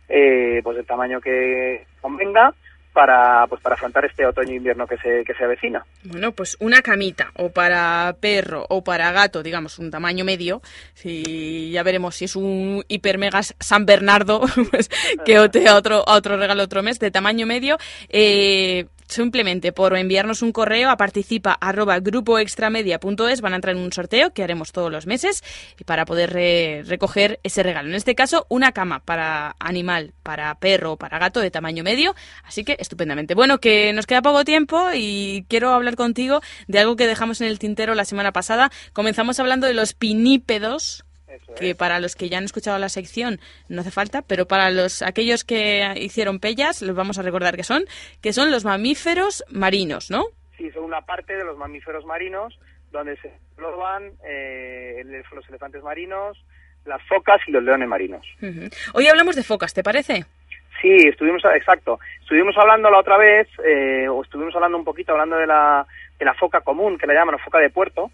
eh, pues el tamaño que convenga, para pues para afrontar este otoño e invierno que se que se avecina. Bueno, pues una camita o para perro o para gato, digamos, un tamaño medio. Si ya veremos si es un hiper mega San Bernardo, pues que otro a otro regalo otro mes de tamaño medio. Eh, simplemente por enviarnos un correo a participa arroba grupoextramedia.es van a entrar en un sorteo que haremos todos los meses para poder re- recoger ese regalo. En este caso, una cama para animal, para perro o para gato de tamaño medio. Así que estupendamente. Bueno, que nos queda poco tiempo y quiero hablar contigo de algo que dejamos en el tintero la semana pasada. Comenzamos hablando de los pinípedos que para los que ya han escuchado la sección no hace falta, pero para los aquellos que hicieron pellas, les vamos a recordar que son, que son los mamíferos marinos, ¿no? Sí, son una parte de los mamíferos marinos donde se engloban eh, los elefantes marinos, las focas y los leones marinos. Hoy hablamos de focas, ¿te parece? Sí, estuvimos, exacto. Estuvimos hablando la otra vez, eh, o estuvimos hablando un poquito, hablando de la, de la foca común, que la llaman, o foca de puerto,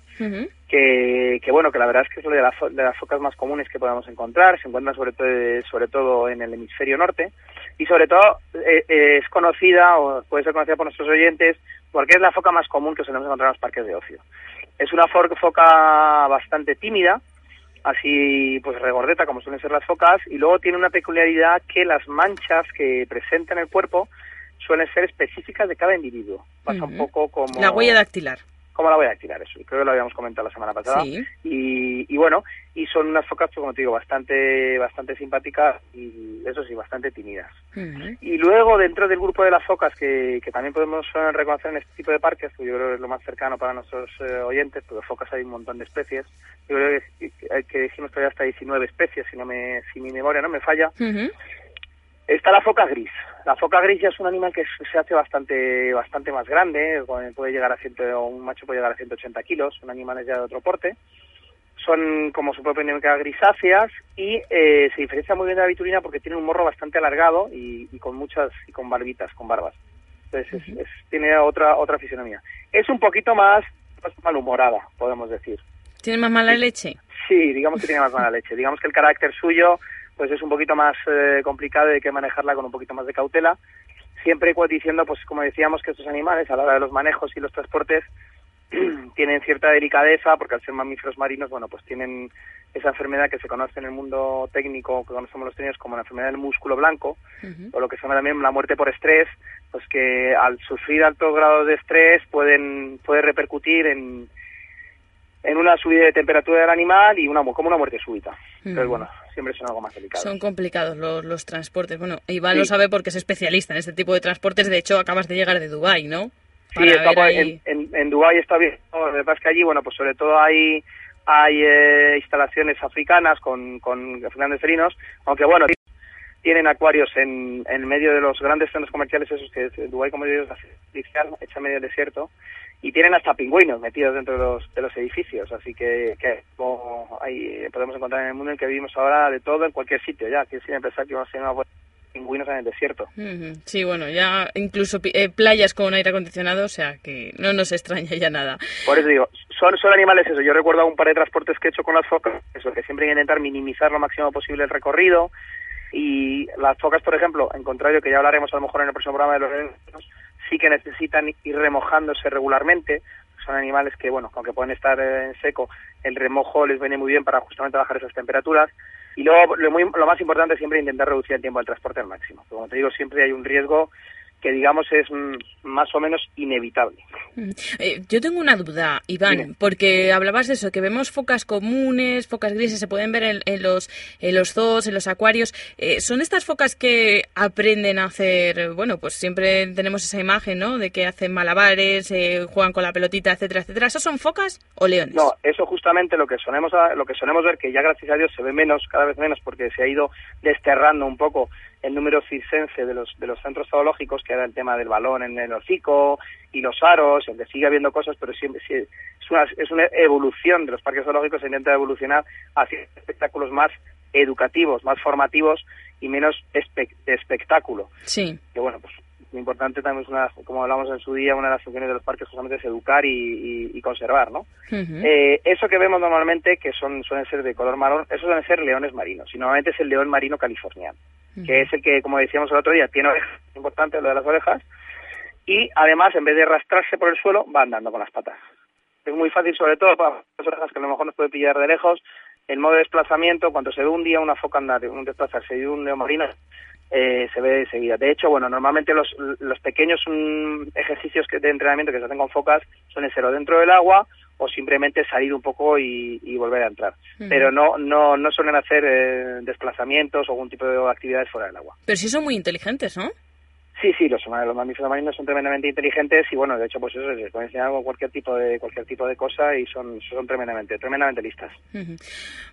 que, que bueno, que la verdad es que es de, las fo- de las focas más comunes que podemos encontrar, se encuentran sobre todo, sobre todo en el hemisferio norte, y sobre todo eh, eh, es conocida, o puede ser conocida por nuestros oyentes, porque es la foca más común que solemos encontrar en los parques de ocio. Es una foca bastante tímida, así pues regordeta como suelen ser las focas y luego tiene una peculiaridad que las manchas que presenta en el cuerpo suelen ser específicas de cada individuo. Pasa un poco como La huella dactilar. Como la voy a activar eso. Creo que lo habíamos comentado la semana pasada. Sí. Y, y bueno, y son unas focas, pues, como te digo, bastante bastante simpáticas y eso sí, bastante tímidas. Y luego, dentro del grupo de las focas, que, que también podemos eh, reconocer en este tipo de parques, que yo creo que es lo más cercano para nuestros eh, oyentes, porque focas hay un montón de especies. Yo creo que, que, que dijimos que hay hasta 19 especies, si, no me, si mi memoria no me falla. Está la foca gris. La foca gris ya es un animal que se hace bastante bastante más grande, eh, puede llegar a ciento, un macho puede llegar a 180 kilos, un animal es ya de otro porte. Son como su propia nombre grisáceas y eh, se diferencia muy bien de la vitulina porque tiene un morro bastante alargado y, y con muchas y con barbitas, con barbas. Entonces es- es- tiene otra otra fisionomía. Es un poquito más, más malhumorada, podemos decir. ¿Tiene más mala leche? Sí, digamos que tiene más mala leche. Digamos que el carácter suyo pues es un poquito más eh, complicado y hay que manejarla con un poquito más de cautela. Siempre diciendo, pues como decíamos, que estos animales a la hora de los manejos y los transportes tienen cierta delicadeza porque al ser mamíferos marinos, bueno, pues tienen esa enfermedad que se conoce en el mundo técnico, que conocemos los técnicos como la enfermedad del músculo blanco, o lo que se llama también la muerte por estrés, pues que al sufrir altos grados de estrés pueden puede repercutir en, en una subida de temperatura del animal y una como una muerte súbita. Entonces, Ujú. bueno, siempre son algo más delicado. Son complicados los, los transportes. Bueno, Iván Sí. lo sabe porque es especialista en este tipo de transportes. De hecho, acabas de llegar de Dubái, ¿no? Sí, Para ahí- en, en, en Dubái está bien. ¿no? Lo que pasa es que allí, bueno, pues sobre todo hay hay eh, instalaciones africanas con, con grandes felinos, aunque bueno, tienen acuarios en, en medio de los grandes centros comerciales esos que es- Dubái, como digo, es artificial, hecha en medio desierto, y tienen hasta pingüinos metidos dentro de los, de los edificios, así que, que como podemos encontrar en el mundo en el que vivimos ahora de todo en cualquier sitio ya, que sin pensar que vamos a tener pingüinos en el desierto. Sí, bueno, ya incluso eh, playas con aire acondicionado, o sea que no nos extraña ya nada. Por eso digo, son, son animales eso. Yo recuerdo un par de transportes que he hecho con las focas, eso, que siempre hay que intentar minimizar lo máximo posible el recorrido. Y las focas, por ejemplo, en contrario, que ya hablaremos a lo mejor en el próximo programa de los sí que necesitan ir remojándose regularmente. Son animales que, bueno, aunque pueden estar en seco, el remojo les viene muy bien para justamente bajar esas temperaturas. Y luego, lo, muy- lo más importante es siempre intentar reducir el tiempo del transporte al máximo. Como te digo, siempre hay un riesgo que, digamos, es más o menos inevitable. Mm. Eh, yo tengo una duda, Iván, porque hablabas de eso, que vemos focas comunes, focas grises, se pueden ver en, en los, en los zoos, en los acuarios. Eh, ¿Son estas focas que aprenden a hacer, bueno, pues siempre tenemos esa imagen, ¿no? De que hacen malabares, eh, juegan con la pelotita, etcétera, etcétera. ¿Esas son focas o leones? No, eso justamente lo que solemos lo que solemos ver que ya gracias a Dios se ve menos, cada vez menos, porque se ha ido desterrando un poco el número circense de los de los centros zoológicos, que era el tema del balón en el hocico y los aros, aunque sigue habiendo cosas, pero siempre sí, es una es una evolución de los parques zoológicos, se intenta evolucionar hacia espectáculos más educativos, más formativos y menos espe- de espectáculo. Sí. Que bueno, pues lo importante también es una, como hablamos en su día, una de las funciones de los parques justamente es educar y, y- y conservar, ¿no? Eh, eso que vemos normalmente, que son suelen ser de color marrón, esos suelen ser leones marinos. Y normalmente es el león marino californiano. Que es el que, como decíamos el otro día, tiene orejas, importante lo de las orejas, y además, en vez de arrastrarse por el suelo, va andando con las patas. Es muy fácil, sobre todo para las orejas que a lo mejor nos puede pillar de lejos, el modo de desplazamiento, cuando se ve un día una foca andar, un desplazarse y un neomarino, eh, se ve enseguida. De hecho, bueno, normalmente los, los pequeños mm, ejercicios que, de entrenamiento que se hacen con focas suelen ser o dentro del agua o simplemente salir un poco y, y volver a entrar. Pero no, no, no suelen hacer eh, desplazamientos o algún tipo de actividades fuera del agua. Pero sí son muy inteligentes, ¿no? Sí, sí, los, los mamíferos marinos son tremendamente inteligentes y bueno, de hecho, pues eso, les pueden enseñar cualquier tipo de cualquier tipo de cosa y son, son tremendamente, tremendamente listas.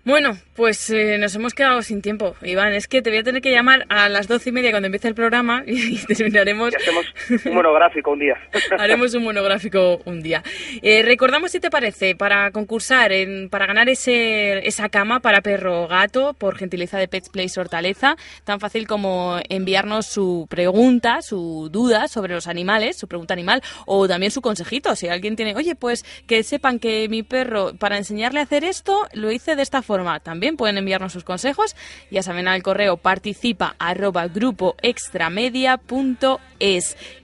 Bueno, pues eh, nos hemos quedado sin tiempo. Iván, es que te voy a tener que llamar a las doce y media cuando empiece el programa y terminaremos. Y hacemos un monográfico un día. Haremos un monográfico un día. Eh, recordamos, si te parece, para concursar, en, para ganar ese, esa cama para perro o gato por gentileza de Pets Place Hortaleza, tan fácil como enviarnos su pregunta, su duda sobre los animales, su pregunta animal, o también su consejito. Si alguien tiene, oye, pues que sepan que mi perro, para enseñarle a hacer esto, lo hice de esta forma. También pueden enviarnos sus consejos. Ya saben, al correo participa arroba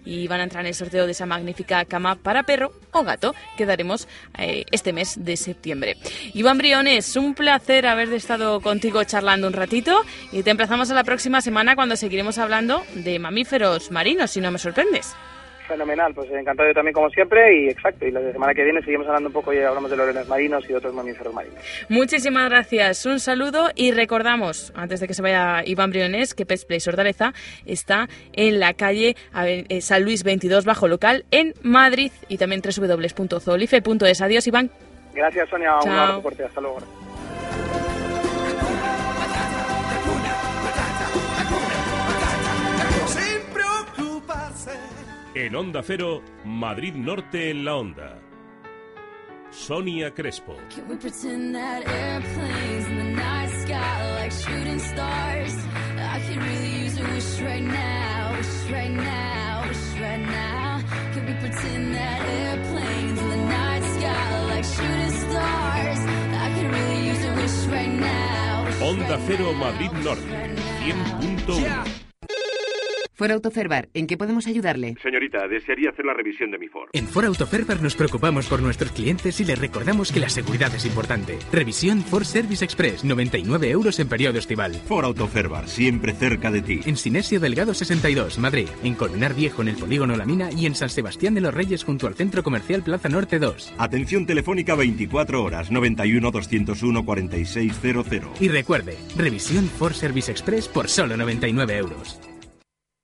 y van a entrar en el sorteo de esa magnífica cama para perro o gato que daremos eh, este mes de septiembre. Iván Briones, un placer haber estado contigo charlando un ratito y te emplazamos a la próxima semana cuando seguiremos hablando de mamíferos marinos, si no me sorprendes. Fenomenal, pues encantado yo también como siempre y exacto, y la semana que viene seguimos hablando un poco y hablamos de lorenos marinos y otros mamíferos marinos. Muchísimas gracias, un saludo y recordamos, antes de que se vaya Iván Briones, que Pets Place Hortaleza está en la calle eh, San Luis 22 bajo local en Madrid y también www.zoolife.es. Adiós Iván. Gracias Sonia, un abrazo fuerte, hasta luego. Stars? I could really use a wish right now. wish Onda right Cero now, Madrid Norte. 100.1. For Autoferbar, ¿en qué podemos ayudarle? Señorita, desearía hacer la revisión de mi Ford. En Ford Autoferbar nos preocupamos por nuestros clientes y les recordamos que la seguridad es importante. Revisión Ford Service Express, 99 euros en periodo estival. Ford Autoferbar, siempre cerca de ti. En Sinesio Delgado 62, Madrid. En Colmenar Viejo, en el Polígono La Mina. Y en San Sebastián de los Reyes, junto al Centro Comercial Plaza Norte 2. Atención telefónica 24 horas, 91 201 4600. Y recuerde, revisión Ford Service Express por solo 99 euros.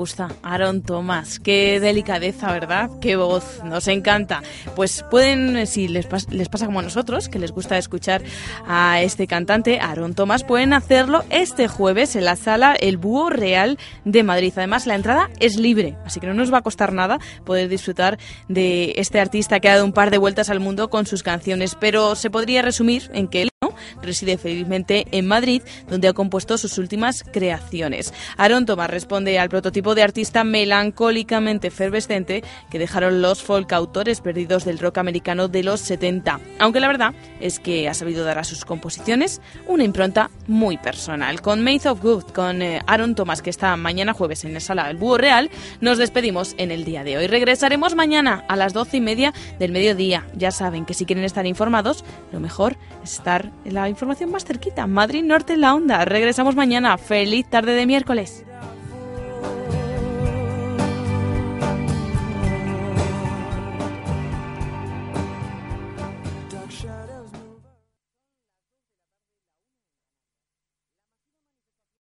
Gusta, Aaron Thomas. Qué delicadeza, ¿verdad? Qué voz, nos encanta. Pues pueden, eh, si les, les pasa como a nosotros, que les gusta escuchar a este cantante, Aaron Thomas, pueden hacerlo este jueves en la sala El Búho Real de Madrid. Además, la entrada es libre, así que no nos va a costar nada poder disfrutar de este artista que ha dado un par de vueltas al mundo con sus canciones, pero se podría resumir en que él. Reside felizmente en Madrid, donde ha compuesto sus últimas creaciones. Aaron Thomas responde al prototipo de artista melancólicamente efervescente que dejaron los folk autores perdidos del rock americano de los 70, aunque la verdad es que ha sabido dar a sus composiciones una impronta muy personal. Con Made of Good, con eh, Aaron Thomas, que está mañana jueves en la sala del Búho Real, nos despedimos en el día de hoy. Regresaremos mañana a las doce y media del mediodía. Ya saben que si quieren estar informados, lo mejor es estar la información más cerquita. Madrid Norte en la Onda. Regresamos mañana. Feliz tarde de miércoles.